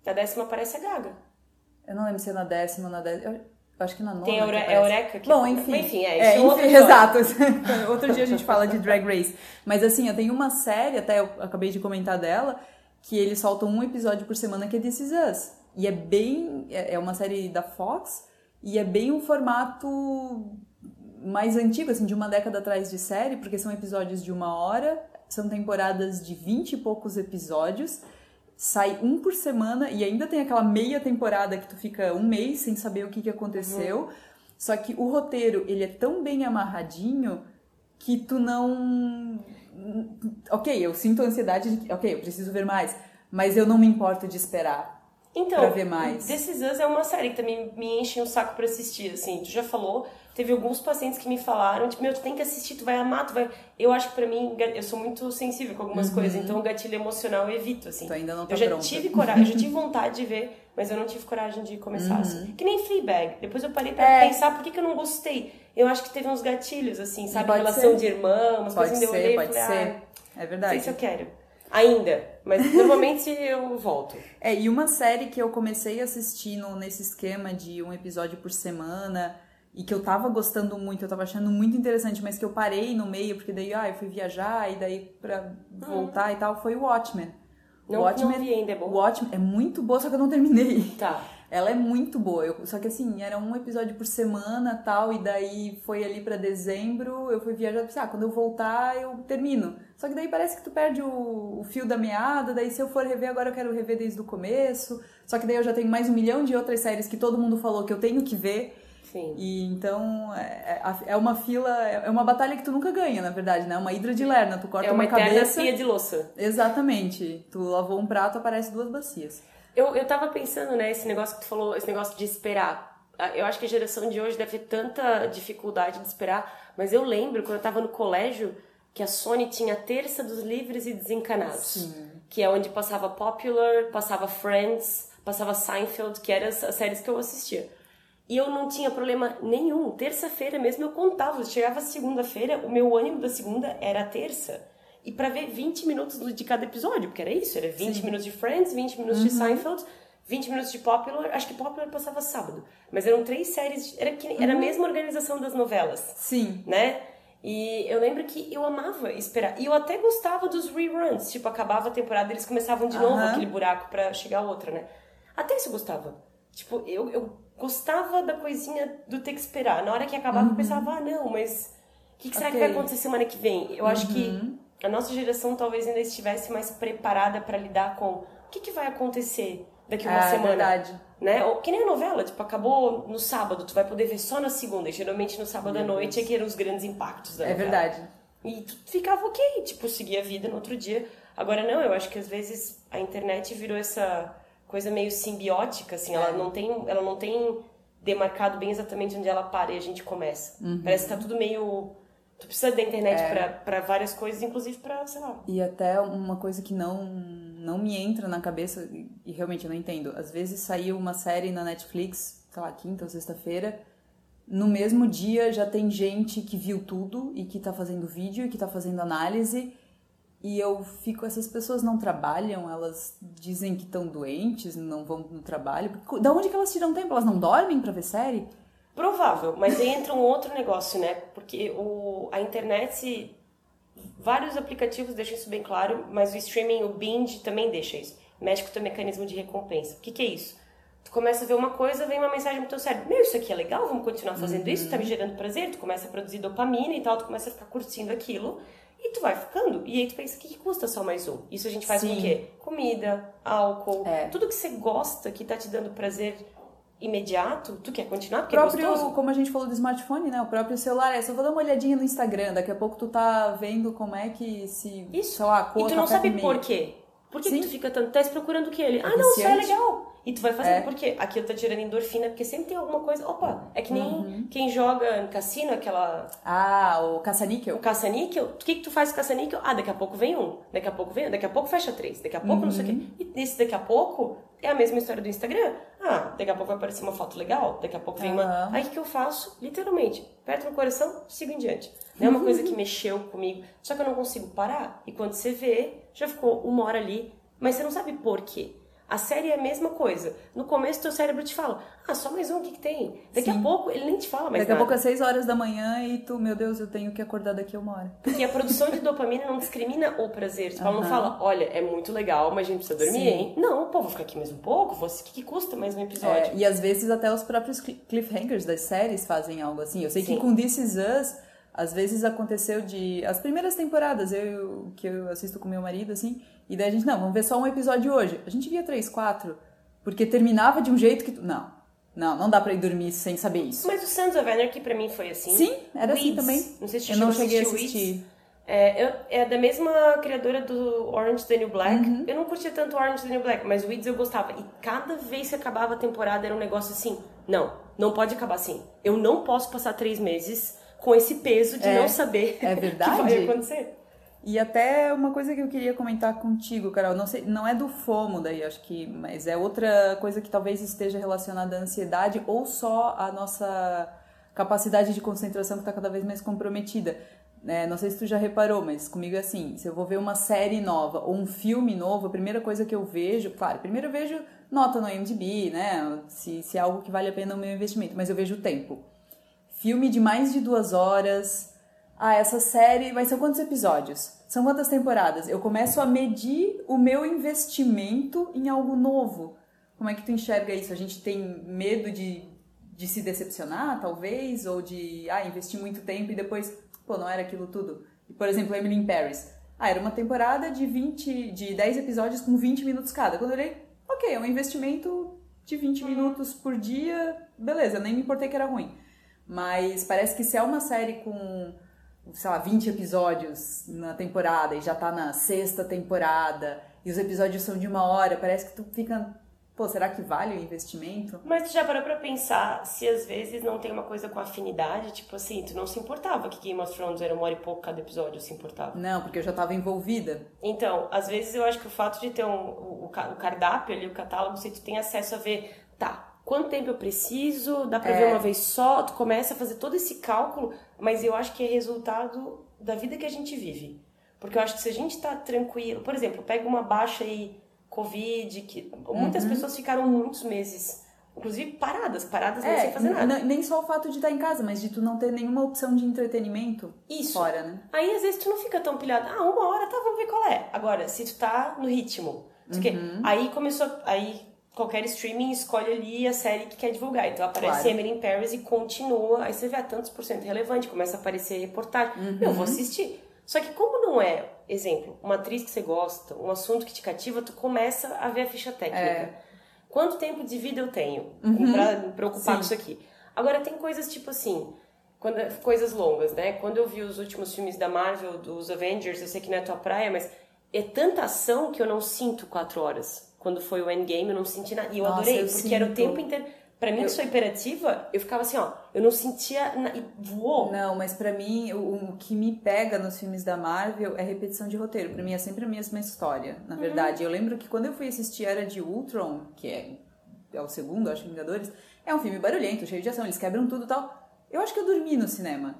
A décima parece a Gaga. Eu não lembro se é na décima ou na décima. Acho que na nona. Tem a Eure Eureka que Bom, enfim. Enfim, é, é, isso enfim, exato. outro dia a gente fala de Drag Race. Mas assim, eu tenho uma série, até eu acabei de comentar dela, que eles soltam um episódio por semana que é This Is Us. E é bem. É, é uma série da Fox, e é bem um formato mais antigo, assim, de uma década atrás de série, porque são episódios de uma hora, são temporadas de vinte e poucos episódios sai um por semana e ainda tem aquela meia temporada que tu fica um mês sem saber o que, que aconteceu. Uhum. Só que o roteiro, ele é tão bem amarradinho que tu não... Ok, eu sinto ansiedade de... Ok, eu preciso ver mais. Mas eu não me importo de esperar então, pra ver mais. This Is Us é uma série que também me enche o um saco pra assistir, assim. Tu já falou, teve alguns pacientes que me falaram, tipo, meu, tu tem que assistir, tu vai amar, tu vai... Eu acho que pra mim, eu sou muito sensível com algumas uhum. coisas, então o gatilho emocional eu evito, assim. Tu ainda não tá Eu já pronta. tive coragem, eu já tive vontade de ver, mas eu não tive coragem de começar, Uhum. assim. Que nem Fleabag. Depois eu parei pra É. pensar por que, que eu não gostei. Eu acho que teve uns gatilhos, assim, sabe? Pode Relação ser. de irmã, umas Pode coisas que eu olhei e pode falei, ser. ah, É não verdade. sei se eu quero. Ainda. Mas normalmente eu volto. É, e uma série que eu comecei assistindo nesse esquema de um episódio por semana e que eu tava gostando muito, eu tava achando muito interessante, mas que eu parei no meio, porque daí, ah, eu fui viajar e daí pra voltar e tal, foi o Watchmen. Não, Watchmen, não vi ainda, é O bom. Watchmen é muito boa, só que eu não terminei. Tá. Ela é muito boa, eu- só que assim, era um episódio por semana tal, e daí foi ali pra dezembro, eu fui viajar, pensei, ah, quando eu voltar eu termino. Só que daí parece que tu perde o, o fio da meada, daí se eu for rever agora eu quero rever desde o começo. Só que daí eu já tenho mais um milhão de outras séries que todo mundo falou que eu tenho que ver. Sim. E então é, é- é uma fila, é uma batalha que tu nunca ganha, na verdade, né? Uma hidra de lerna, tu corta É uma uma, cabeça. pia de louça. Exatamente. Tu lavou um prato, aparece duas bacias. Eu, eu tava pensando, né, esse negócio que tu falou, esse negócio de esperar. Ah, Eu acho que a geração de hoje deve ter tanta dificuldade de esperar, mas eu lembro quando eu tava no colégio que a Sony tinha a terça dos livres e desencanados. Sim. Que é onde passava Popular, passava Friends, passava Seinfeld, que eram as séries que eu assistia. E eu não tinha problema nenhum. Terça-feira mesmo eu contava. Eu chegava segunda-feira, o meu ânimo da segunda era a terça. E pra ver 20 minutos de cada episódio, porque era isso, era 20 minutos de Friends, 20 minutos de Seinfeld, 20 minutos de Popular, acho que Popular passava sábado. Mas eram três séries, era, que, era a mesma organização das novelas. Sim. Né? E eu lembro que eu amava esperar. E eu até gostava dos reruns. Tipo, acabava a temporada eles começavam de novo aquele buraco pra chegar a outra, né? Até isso eu gostava. Tipo, eu, eu gostava da coisinha do ter que esperar. Na hora que acabava, eu pensava, ah, não, mas o que, que será que Uhum. Ok. Uhum. vai acontecer semana que vem? Eu acho que a nossa geração talvez ainda estivesse mais preparada pra lidar com o que, que vai acontecer daqui a uma É, semana verdade. né? Ou, que nem a novela, tipo, acabou no sábado, tu vai poder ver só na segunda. E geralmente no sábado à noite é que eram os grandes impactos da É novela. verdade. E tu ficava ok, tipo, seguia a vida no outro dia. Agora não, eu acho que às vezes a internet virou essa coisa meio simbiótica, assim, É. ela não tem, ela não tem demarcado bem exatamente onde ela para e a gente começa. Uhum. Parece que tá tudo meio tu precisa da internet É. para várias coisas, inclusive pra, sei lá. E até uma coisa que não, não me entra na cabeça, e- e realmente eu não entendo. Às vezes saiu uma série na Netflix, sei lá, quinta ou sexta-feira, no mesmo dia já tem gente que viu tudo e que tá fazendo vídeo e que tá fazendo análise. E eu fico, essas pessoas não trabalham, elas dizem que estão doentes, não vão no trabalho. Da onde que elas tiram tempo? Elas não dormem pra ver série? Provável, mas aí entra um outro negócio, né? Porque o, a internet, vários aplicativos deixam isso bem claro, mas o streaming, o binge também deixa isso. Mexe com o teu mecanismo de recompensa. O que, que é isso? Tu começa a ver uma coisa, vem uma mensagem no teu cérebro. Meu, isso aqui é legal, vamos continuar fazendo isso, tá me gerando prazer. Tu começa a produzir dopamina e tal, tu começa a ficar curtindo aquilo. E tu vai ficando. E aí tu pensa, o que, que custa só mais um? Isso a gente faz com Sim. o quê? Comida, álcool, É. tudo que você gosta, que tá te dando prazer imediato, tu quer continuar O porque próprio, é gostoso. como a gente falou do smartphone, né? O próprio celular, é só vou dar uma olhadinha no Instagram, daqui a pouco tu tá vendo como é que se, Isso. sei lá, a cor E tu não café sabe com por quê. Por que, que tu fica tanto tempo procurando o que ele? ah, não, isso é legal. E tu vai fazendo, É. por quê? Aquilo tá tirando endorfina, porque sempre tem alguma coisa. Opa, é que nem Uhum. quem joga no cassino, aquela. Ah, o O caça-níquel. caça-níquel. O que, que tu faz com caça-níquel? Ah, daqui a pouco vem um. Daqui a pouco vem um. Daqui a pouco fecha três. Daqui a pouco não sei o Uhum. quê. E esse daqui a pouco é a mesma história do Instagram. Ah, daqui a pouco vai aparecer uma foto legal. Daqui a pouco vem uma. Aham. Aí o que eu faço? Literalmente, aperto no coração, sigo em diante. Não é uma coisa que mexeu comigo. Só que eu não consigo parar. E quando você vê, já ficou uma hora ali. Mas você não sabe por quê. A série é a mesma coisa. No começo, teu cérebro te fala: Ah, só mais um, o que, que tem? Daqui a Sim. pouco, ele nem te fala mais Daqui a nada. pouco é 6 horas da manhã e tu, meu Deus, eu tenho que acordar daqui a uma hora. Porque a produção de dopamina não discrimina o prazer. Tipo, ela não fala, olha, é muito legal, mas a gente precisa dormir, Sim. hein? Não, pô, vou ficar aqui mais um pouco, o que, que custa mais um episódio? É, e às vezes até os próprios cli- cliffhangers das séries fazem algo assim. Eu sei Sim. que com This Is Us, às vezes aconteceu de. As primeiras temporadas, eu que eu assisto com meu marido, assim, e daí a gente, não, vamos ver só um episódio hoje. A gente via três, quatro, porque terminava de um jeito que. tu- Não, não, não dá pra ir dormir sem saber isso. Mas o Sons of Anarchy pra mim foi assim. Sim, era assim Weeds, também. Não sei se Eu não cheguei a assistir Weeds. É, eu- é da mesma criadora do Orange New Black. Uhum. Eu não curtia tanto Orange New Black, mas Weeds eu gostava. E cada vez que acabava a temporada era um negócio assim: não, não pode acabar assim. Eu não posso passar três meses com esse peso de É, não saber é o que verdade. vai acontecer. E até uma coisa que eu queria comentar contigo, Carol, não sei, não é do FOMO daí, acho que, mas é outra coisa que talvez esteja relacionada à ansiedade ou só à nossa capacidade de concentração que está cada vez mais comprometida. É, não sei se tu já reparou, mas comigo é assim, se eu vou ver uma série nova ou um filme novo, a primeira coisa que eu vejo, claro, primeiro eu vejo nota no IMDb, né, se, se é algo que vale a pena o meu investimento, mas eu vejo o tempo. Filme de mais de duas horas, ah, essa série, mas são quantos episódios? São quantas temporadas? Eu começo a medir o meu investimento em algo novo. Como é que tu enxerga isso? A gente tem medo de, de se decepcionar, talvez? Ou de ah, investir muito tempo e depois, pô, não era aquilo tudo? Por exemplo, Emily in Paris. Ah, era uma temporada de 20, de 10 episódios com 20 minutos cada. Quando eu olhei, ok, é um investimento de 20 minutos por dia, beleza, nem me importei que era ruim. Mas parece que se é uma série com, sei lá, 20 episódios na temporada e já tá na sexta temporada e os episódios são de uma hora, parece que tu fica, pô, será que vale o investimento? Mas tu já parou pra pensar se às vezes não tem uma coisa com afinidade? Tipo assim, tu não se importava que Game of Thrones era uma hora e pouco cada episódio, se importava. Não, porque eu já tava envolvida. Então, às vezes eu acho que o fato de ter um, o, o cardápio ali, o catálogo, se tu tem acesso a ver, tá, quanto tempo eu preciso, dá pra É. ver uma vez só, tu começa a fazer todo esse cálculo, mas eu acho que é resultado da vida que a gente vive. Porque eu acho que se a gente tá tranquilo, por exemplo, pega uma baixa aí Covid, que muitas pessoas ficaram muitos meses, inclusive paradas, paradas É, sem fazer nada. nem só o fato de estar em casa, mas de tu não ter nenhuma opção de entretenimento Isso. fora, né? Aí às vezes tu não fica tão pilhado. Ah, uma hora, tá, vamos ver qual é. Agora, se tu tá no ritmo. Uhum. aí começou. Aí qualquer streaming escolhe ali a série que quer divulgar. Então aparece Claro. Emily in Paris e continua. Aí você vê a tantos por cento relevante, começa a aparecer reportagem. Uhum. Eu vou assistir. Só que como não é, exemplo, uma atriz que você gosta, um assunto que te cativa, tu começa a ver a ficha técnica. É. Quanto tempo de vida eu tenho Uhum. pra me preocupar Sim. com isso aqui? Agora tem coisas tipo assim, quando, coisas longas, né? Quando eu vi os últimos filmes da Marvel, dos Avengers, eu sei que não é tua praia, mas é tanta ação que eu não sinto quatro horas. Quando foi o Endgame, eu não senti nada. E eu Nossa, adorei, eu porque era o sinto. tempo inteiro. Pra mim, que sou hiperativa, eu ficava assim, ó, eu não sentia. Na... E voou. Não, mas pra mim, o, o que me pega nos filmes da Marvel é repetição de roteiro. Pra mim é sempre a mesma história, Uhum. na verdade. Eu lembro que quando eu fui assistir Era de Ultron, que é, é o segundo, acho, Vingadores, é um filme barulhento, cheio de ação, eles quebram tudo e tal. Eu acho que eu dormi no cinema.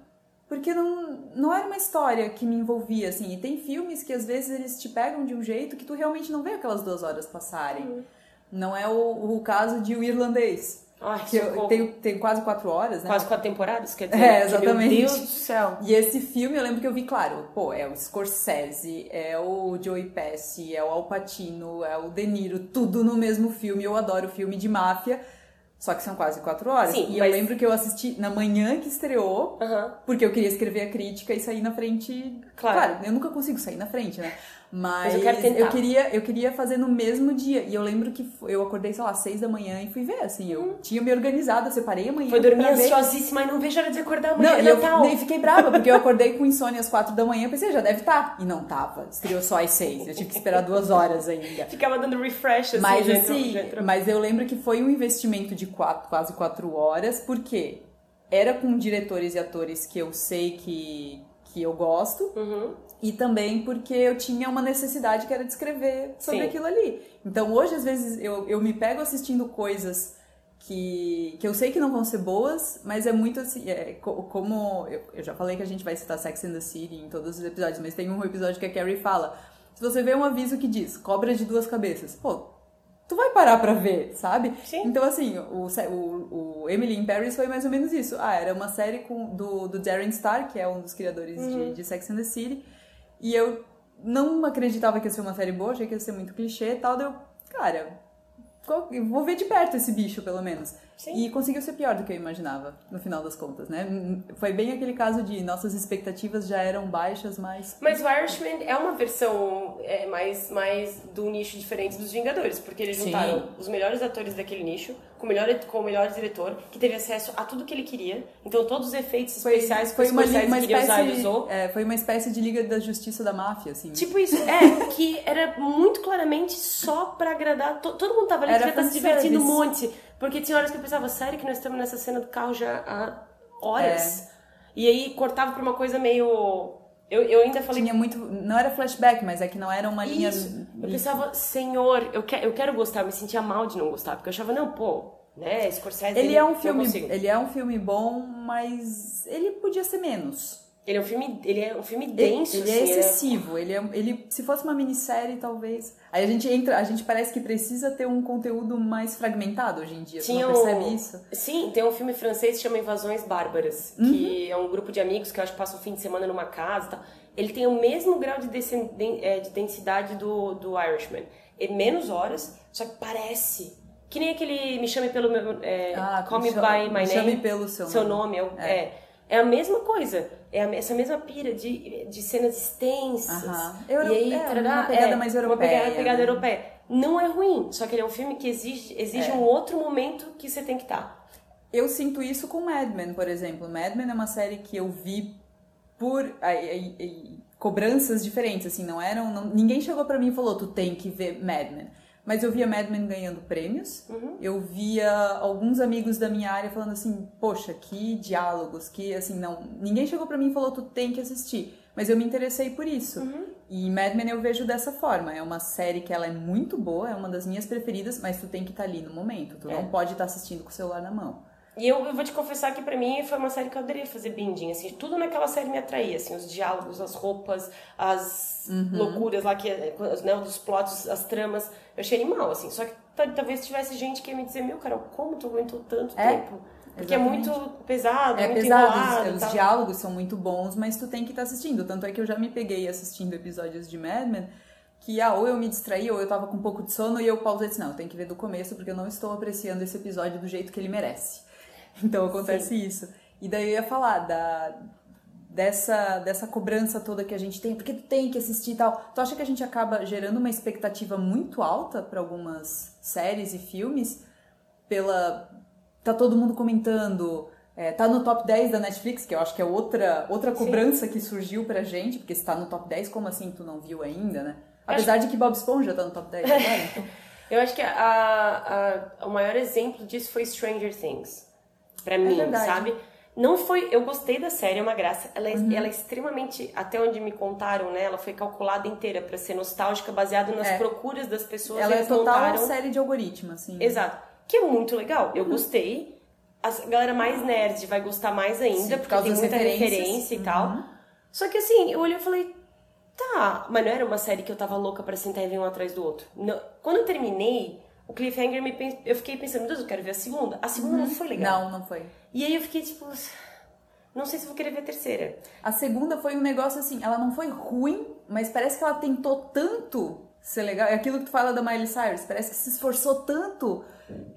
Porque não, não era uma história que me envolvia, assim. E tem filmes que às vezes eles te pegam de um jeito que tu realmente não vê aquelas duas horas passarem. Uhum. Não é o, o caso de O Irlandês. Ai, Que eu, tem, tem quase quatro horas, né? Quase quatro temporadas, quer dizer. É, exatamente. Meu Deus do céu. E esse filme eu lembro que eu vi, claro, pô, é o Scorsese, é o Joey Pesci, é o Al Pacino, é o De Niro, tudo no mesmo filme. Eu adoro filme de máfia, só que são quase quatro horas. Sim, e mas- eu lembro que eu assisti na manhã que estreou, porque eu queria escrever a crítica e sair na frente. Claro. eu nunca consigo sair na frente, né? Mas, eu quero tentar. queria, eu queria fazer no mesmo dia. E eu lembro que eu acordei, sei lá, seis da manhã e fui ver, assim. Eu tinha me organizado, eu separei amanhã. Foi dormir ansiosíssima e não vejo a hora de acordar amanhã. Não, é e eu Natal. nem fiquei brava, porque eu acordei com insônia às quatro da manhã, pensei, já deve estar. E não tava. Estreou só às seis. Eu tive que esperar duas horas ainda. Ficava dando refresh assim, Mas assim, entrou. mas eu lembro que foi um investimento de quatro, quase quatro horas, porque era com diretores e atores que eu sei que, que eu gosto, Uhum. e também porque eu tinha uma necessidade que era de escrever sobre Sim. aquilo ali. Então hoje, às vezes, eu, eu me pego assistindo coisas que, que eu sei que não vão ser boas, mas é muito assim, é, co- como eu, eu já falei que a gente vai citar Sex and the City em todos os episódios, mas tem um episódio que a Carrie fala, se você vê um aviso que diz cobra de duas cabeças, pô, tu vai parar pra ver, sabe? Sim. Então, assim, o, o, o Emily in Paris foi mais ou menos isso. Ah, era uma série com, do, do Darren Star, que é um dos criadores Uhum. de, de Sex and the City, e eu não acreditava que ia ser uma série boa, achei que ia ser muito clichê e tal, cara, qual- eu vou ver de perto esse bicho, pelo menos. Sim. E conseguiu ser pior do que eu imaginava, no final das contas, né? Foi bem aquele caso de nossas expectativas já eram baixas, mas... Mas o Irishman é uma versão é, mais, mais do nicho diferente dos Vingadores, porque eles Sim. juntaram os melhores atores daquele nicho com o melhor, com o melhor diretor, que teve acesso a tudo que ele queria. Então todos os efeitos Foi, especiais que foi os uma, uma usar, ele usou. é, foi uma espécie de Liga da Justiça da Máfia, assim. Tipo isso, é, que era muito claramente só pra agradar. to- todo mundo tava ali, já tá se divertindo um monte. Porque tinha horas que eu pensava, sério que nós estamos nessa cena do carro já há horas? E aí cortava pra uma coisa meio. Eu, eu ainda falei. Tinha muito... Não era flashback, mas é que não era uma linha... Isso. Eu pensava, senhor, eu, que, eu quero gostar, eu me sentia mal de não gostar, porque eu achava, não, pô, né, Scorsese. Ele é um filme, ele é um filme bom, mas ele podia ser menos. Ele é um filme, ele é um filme Ele, denso, ele é assim, excessivo. Ele, é, ele, se fosse uma minissérie, talvez. Aí a gente entra, a gente parece que precisa ter um conteúdo mais fragmentado hoje em dia. Tinha um- percebe isso? Sim, tem um filme francês que chama Invasões Bárbaras, Uhum. que é um grupo de amigos que eu acho que passam o fim de semana numa casa e tal. Ele tem o mesmo grau de, é, de densidade do, do Irishman. É menos horas, só que parece. Que nem aquele Me Chame Pelo Meu... É, Call Me chama- By My me Name. chame pelo seu, seu nome. nome. é, o- é. É a mesma coisa. É a- essa mesma pira de, de cenas extensas. Aham. Euro- e aí, é, tarará, uma pegada é, mais Uma europeia, pegada, pegada né? europeia. Não é ruim, só que ele é um filme que exige, exige É. um outro momento que você tem que estar. Eu sinto isso com Mad Men, por exemplo. Mad Men é uma série que eu vi por ai, ai, ai, cobranças diferentes, assim, não eram... não- ninguém chegou pra mim e falou, tu tem que ver Mad Men. Mas eu via Mad Men ganhando prêmios, eu via alguns amigos da minha área falando assim, poxa, que diálogos, que assim, não... Ninguém chegou pra mim e falou, tu tem que assistir. Mas eu me interessei por isso. E Mad Men eu vejo dessa forma. É uma série que ela é muito boa, é uma das minhas preferidas, mas tu tem que estar ali no momento. Tu É. não pode estar assistindo com o celular na mão. E eu, eu vou te confessar que pra mim foi uma série que eu adoraria fazer binging, assim, tudo naquela série me atraía, assim, os diálogos, as roupas, as uhum. loucuras lá, que, né, dos plots, as tramas. Eu achei animal, assim. Só que talvez tivesse gente que ia me dizer, meu, Carol, como tu aguentou tanto é, tempo? Porque exatamente. é muito pesado, é muito pesado. Os, os diálogos são muito bons, mas tu tem que estar tá assistindo. Tanto é que eu já me peguei assistindo episódios de Mad Men que ah, ou eu me distraí ou eu tava com um pouco de sono e eu pausei e disse, não, eu tenho que ver do começo porque eu não estou apreciando esse episódio do jeito que ele merece. Então acontece Sim. isso. E daí eu ia falar da, dessa, dessa cobrança toda que a gente tem, porque tu tem que assistir e tal. Tu acha que a gente acaba gerando uma expectativa muito alta para algumas séries e filmes pela tá todo mundo comentando, é, tá no top 10 da Netflix, que eu acho que é outra outra cobrança Sim. que surgiu pra gente, porque se tá no top 10, como assim tu não viu ainda, né? Apesar acho... de que Bob Esponja tá no top 10 agora, então. Eu acho que a, a, o maior exemplo disso foi Stranger Things. Pra é mim, sabe? Não foi. Eu gostei da série, é uma graça. Ela é, uhum. ela é extremamente. Até onde me contaram, né? Ela foi calculada inteira para ser nostálgica, baseada nas é. procuras das pessoas. Ela é total montaram... série de algoritmo, assim. Exato. Que é muito legal. Eu uhum. gostei. A galera mais nerd vai gostar mais ainda, Sim, porque por tem muita referência e uhum. tal. Só que assim, eu olhei e falei, tá, mas não era uma série que eu tava louca para sentar e ver um atrás do outro. Não. Quando eu terminei, o cliffhanger me eu fiquei pensando, meu Deus, eu quero ver a segunda. A segunda uhum. não foi legal. Não, não foi. E aí eu fiquei tipo, não sei se vou querer ver a terceira. A segunda foi um negócio assim, ela não foi ruim, mas parece que ela tentou tanto ser legal. É aquilo que tu fala da Miley Cyrus, parece que se esforçou tanto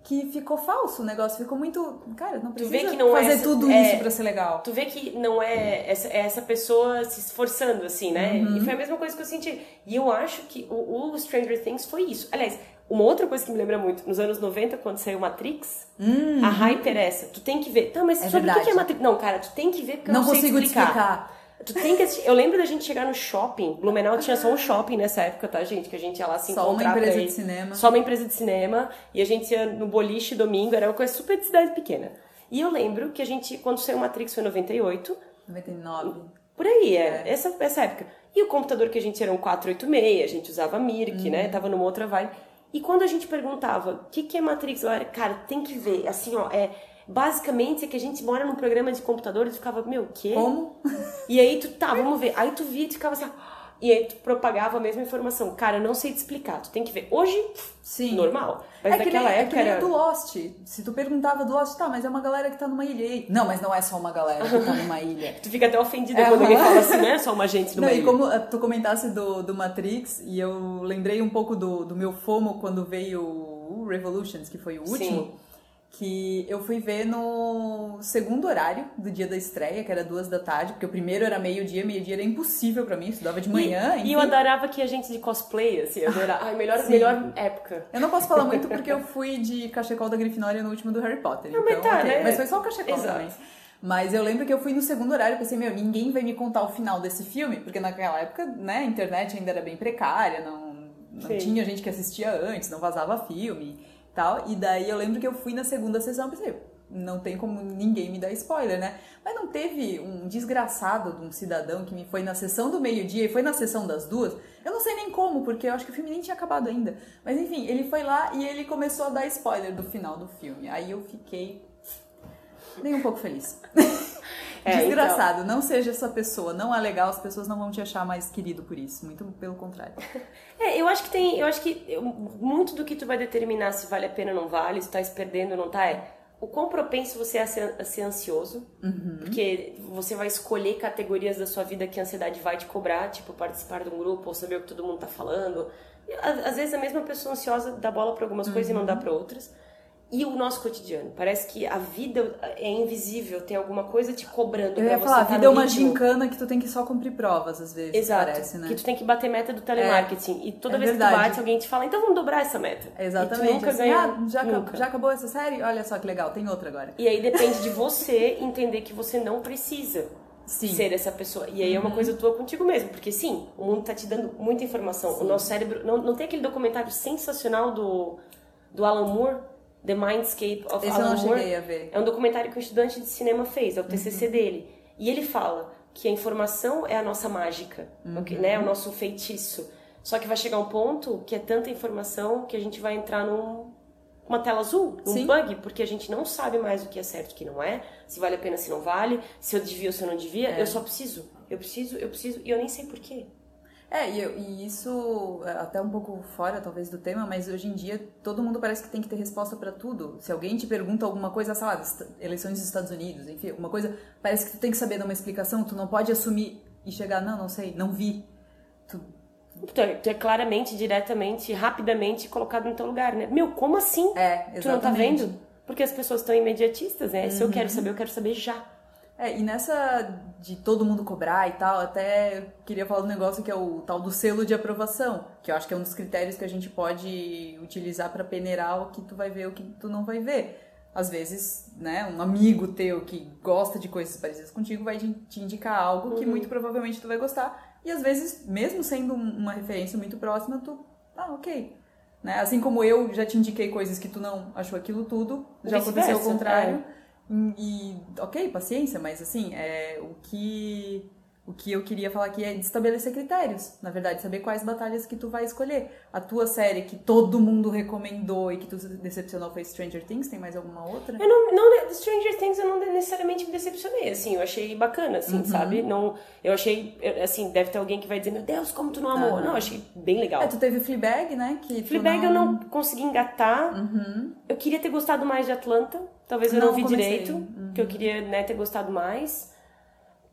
que ficou falso o negócio, ficou muito. Cara, não precisa não fazer é tudo é, isso pra ser legal. Tu vê que não é essa, é essa pessoa se esforçando, assim, né? Uhum. E foi a mesma coisa que eu senti. E eu acho que o, o Stranger Things foi isso. Aliás, uma outra coisa que me lembra muito, nos anos 90, quando saiu Matrix, uhum. a hype era essa. Tu tem que ver. Tá, mas é sobre verdade. o que é Matrix? Não, cara, tu tem que ver porque não eu não consigo explicar. explicar. Tu tem que assistir. Eu lembro da gente chegar no shopping. Blumenau tinha só um shopping nessa época, tá, gente? Que a gente ia lá se só encontrar. Só uma empresa de cinema. Só uma empresa de cinema. E a gente ia no boliche domingo. Era uma coisa super de cidade pequena. E eu lembro que a gente, quando saiu Matrix foi em 98. 99. Por aí, é. é. Essa, essa época. E o computador que a gente era um 486, a gente usava Mirk, né? Uhum. Tava numa outra vibe. E quando a gente perguntava o que, que é Matrix, eu era, cara, tem que ver. Assim, ó, é basicamente é que a gente mora num programa de computadores e ficava, meu, o quê? Como? E aí tu, tá, vamos ver. Aí tu via e ficava assim, e aí tu propagava a mesma informação. Cara, eu não sei te explicar, tu tem que ver. Hoje, Sim. normal. Mas é naquela nem, época é que era... do Lost. Se tu perguntava do Lost, tá, mas é uma galera que tá numa ilha aí. Não, mas não é só uma galera que tá numa ilha. tu fica até ofendida é quando alguém fala assim, não é só uma gente numa não, ilha. E como eh, tu comentasse do, do Matrix, e eu lembrei um pouco do, do meu FOMO quando veio o Revolutions, que foi o último. Sim que eu fui ver no segundo horário do dia da estreia, que era duas da tarde, porque o primeiro era meio-dia, meio-dia era impossível para mim, estudava de manhã. E, e, eu adorava que a gente de cosplay, assim, adorava. Ai, melhor, melhor época. Eu não posso falar muito porque eu fui de cachecol da Grifinória no último do Harry Potter. Não, então, mas tá, okay. né? Mas foi só o cachecol Exato. também. Mas eu lembro que eu fui no segundo horário e pensei, meu, ninguém vai me contar o final desse filme, porque naquela época, né, a internet ainda era bem precária, não, não tinha gente que assistia antes, não vazava filme tal. E daí eu lembro que eu fui na segunda sessão e pensei, não tem como ninguém me dar spoiler, né? Mas não teve um desgraçado de um cidadão que me foi na sessão do meio-dia e foi na sessão das duas. Eu não sei nem como, porque eu acho que o filme nem tinha acabado ainda. Mas enfim, ele foi lá e ele começou a dar spoiler do final do filme. Aí eu fiquei nem um pouco feliz. É, Desgraçado, então... não seja essa pessoa, não é legal, as pessoas não vão te achar mais querido por isso, muito pelo contrário. É, eu acho que tem, eu acho que muito do que tu vai determinar se vale a pena ou não vale, se tá se perdendo ou não tá, é o quão propenso você é a ser, a ser ansioso, uhum. porque você vai escolher categorias da sua vida que a ansiedade vai te cobrar, tipo participar de um grupo ou saber o que todo mundo tá falando. Às vezes a mesma pessoa ansiosa dá bola para algumas uhum. coisas e não dá uhum. para outras e o nosso cotidiano. Parece que a vida é invisível, tem alguma coisa te cobrando. Eu ia falar, a vida é uma ritmo. gincana que tu tem que só cumprir provas, às vezes. Exato. Parece, né? Que tu tem que bater meta do telemarketing. É, e toda é vez verdade. que tu bate, alguém te fala, então vamos dobrar essa meta. Exatamente. E tu nunca assim, ganha. Ah, já, nunca. já acabou essa série? Olha só que legal, tem outra agora. E aí depende de você entender que você não precisa. Sim. ser essa pessoa. E aí é uma uhum. coisa tua contigo mesmo, porque sim, o mundo tá te dando muita informação. Sim. O nosso cérebro. Não, não tem aquele documentário sensacional do, do Alan Moore The Mindscape of Esse Alan Moore. É um documentário que um estudante de cinema fez, é o TCC uhum. dele. E ele fala que a informação é a nossa mágica, uhum. né? É o nosso feitiço. Só que vai chegar um ponto que é tanta informação que a gente vai entrar num uma tela azul, num Sim. bug, porque a gente não sabe mais o que é certo e o que não é, se vale a pena, se não vale, se eu devia ou se eu não devia. É. Eu só preciso, eu preciso, eu preciso, e eu nem sei porquê. É, e, e, isso, é, até um pouco fora talvez do tema, mas hoje em dia todo mundo parece que tem que ter resposta para tudo. Se alguém te pergunta alguma coisa, sei lá, eleições dos Estados Unidos, enfim, alguma coisa, parece que tu tem que saber dar uma explicação, tu não pode assumir e chegar, não, não sei, não vi. Tu, Tu é, tu é, claramente, diretamente, rapidamente colocado no teu lugar, né? Meu, como assim? É, exatamente. Tu não tá vendo? Porque as pessoas estão imediatistas, né? Uhum. Se eu quero uhum. saber, eu quero saber já. É, e nessa de todo mundo cobrar e tal, até queria falar do negócio que é o tal do selo de aprovação, que eu acho que é um dos critérios que a gente pode utilizar para peneirar o que tu vai ver e o que tu não vai ver. Às vezes, né, um amigo teu que gosta de coisas parecidas contigo vai te indicar algo que uhum. muito provavelmente tu vai gostar, e às vezes, mesmo sendo uma referência muito próxima, tu, ah, ok. Né? Assim como eu já te indiquei coisas que tu não achou aquilo tudo, já aconteceu ao contrário. É. E, ok, paciência, mas assim, é, o que o que eu queria falar aqui é de estabelecer critérios, na verdade, saber quais batalhas que tu vai escolher. A tua série que todo mundo recomendou e que tu decepcionou foi Stranger Things, tem mais alguma outra? Eu não, não Stranger Things eu não necessariamente me decepcionei, assim, eu achei bacana, assim, uhum. sabe? Não, eu achei, assim, deve ter alguém que vai dizer, meu Deus, como tu não amou. Uhum. Não, eu achei bem legal. É, tu teve Fleabag, né? Que Fleabag não... eu não consegui engatar. Uhum. Eu queria ter gostado mais de Atlanta, talvez eu não, não vi comecei. direito, uhum. que eu queria, né, ter gostado mais.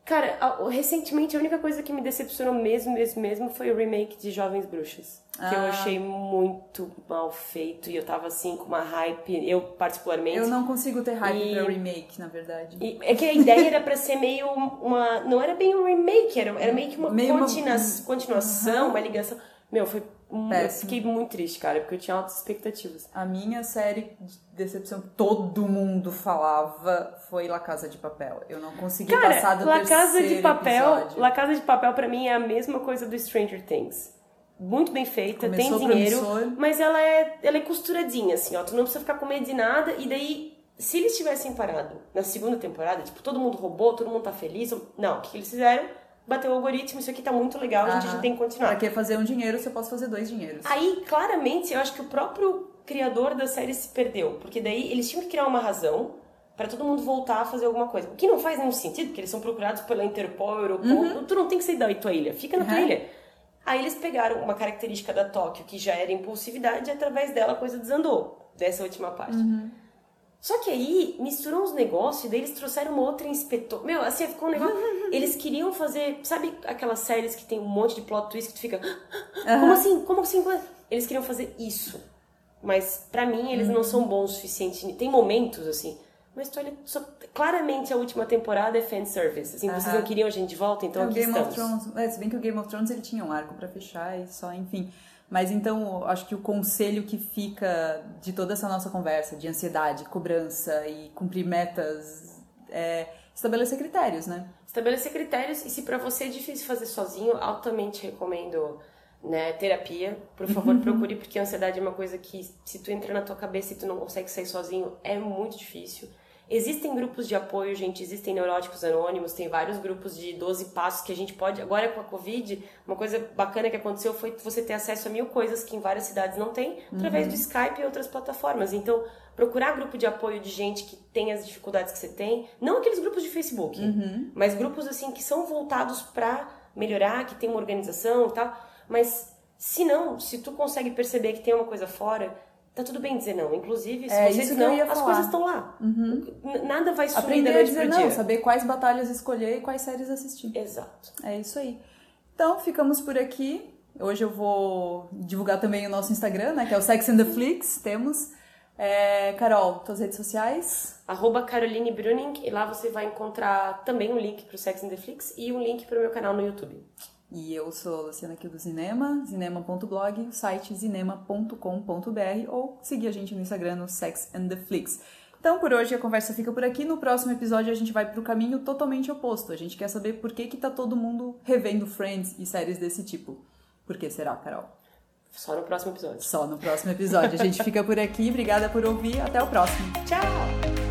Cara, recentemente a única coisa que me decepcionou mesmo, mesmo, mesmo foi o remake de Jovens Bruxas. Ah. Que eu ah. achei muito mal feito e eu tava assim com uma hype, eu particularmente. Eu não consigo ter hype e... pra remake, na verdade. E é que a ideia era pra ser meio uma. Não era bem um remake, era, era meio que uma, meio continua... uma... continuação, uhum. uma ligação. Meu, foi eu fiquei muito triste, cara, porque eu tinha altas expectativas. A minha série de decepção todo mundo falava foi La Casa de Papel. Eu não consegui cara, passar do La Casa de Papel, episódio. La Casa de Papel para mim é a mesma coisa do Stranger Things. Muito bem feita, Começou tem dinheiro, promissor. mas ela é, ela é costuradinha, assim, ó. Tu não precisa ficar com medo de nada, e daí, se eles tivessem parado na segunda temporada, tipo, todo mundo roubou, todo mundo tá feliz. Não, o que eles fizeram? Bateu o algoritmo, isso aqui tá muito legal, a gente tem que continuar. Pra que fazer um dinheiro se eu posso fazer dois dinheiros? Aí, claramente, eu acho que o próprio criador da série se perdeu, porque daí eles tinham que criar uma razão para todo mundo voltar a fazer alguma coisa. O que não faz nenhum sentido, porque eles são procurados pela Interpol, Europol, uhum. tu não tem que sair da tua ilha, fica na uhum. tua ilha. Aí eles pegaram uma característica da Tóquio, que já era impulsividade, e através dela a coisa desandou, dessa última parte. Uhum. Só que aí misturou uns negócios e daí eles trouxeram uma outra inspetor. Meu, assim, ficou um negócio. eles queriam fazer. Sabe aquelas séries que tem um monte de plot twist que tu fica. Uhum. Como assim? Como assim? Eles queriam fazer isso. Mas para mim eles uhum. não são bons o suficiente. Tem momentos assim. Mas tu olha, só, claramente a última temporada é fanservice. Assim, uhum. vocês não queriam a gente de volta, então é, aqui Game estamos. Of Thrones, é, se bem que o Game of Thrones ele tinha um arco para fechar e só, enfim. Mas então, acho que o conselho que fica de toda essa nossa conversa de ansiedade, cobrança e cumprir metas é estabelecer critérios, né? Estabelecer critérios e se para você é difícil fazer sozinho, altamente recomendo né, terapia. Por favor, procure porque a ansiedade é uma coisa que se tu entra na tua cabeça e tu não consegue sair sozinho, é muito difícil. Existem grupos de apoio, gente, existem neuróticos anônimos, tem vários grupos de 12 passos que a gente pode. Agora com a Covid, uma coisa bacana que aconteceu foi você ter acesso a mil coisas que em várias cidades não tem, através uhum. do Skype e outras plataformas. Então, procurar grupo de apoio de gente que tem as dificuldades que você tem, não aqueles grupos de Facebook, uhum. mas grupos assim que são voltados para melhorar, que tem uma organização e tal. Mas se não, se tu consegue perceber que tem uma coisa fora, Tá tudo bem dizer não. Inclusive, se é, você diz não, as coisas estão lá. Uhum. Nada vai sumir Aprender da noite a dizer não, saber quais batalhas escolher e quais séries assistir. Exato. É isso aí. Então, ficamos por aqui. Hoje eu vou divulgar também o nosso Instagram, né? Que é o Sex and the Flix. Temos. É, Carol, tuas redes sociais? Arroba Caroline Bruning. E lá você vai encontrar também um link pro Sex and the Flix e um link pro meu canal no YouTube. E eu sou a Luciana aqui do Cinema, cinema.blog, site cinema.com.br ou seguir a gente no Instagram no Sex and the Flix. Então, por hoje a conversa fica por aqui. No próximo episódio a gente vai para o caminho totalmente oposto. A gente quer saber por que que tá todo mundo revendo Friends e séries desse tipo. Por que será, Carol? Só no próximo episódio. Só no próximo episódio. A gente fica por aqui. Obrigada por ouvir. Até o próximo. Tchau!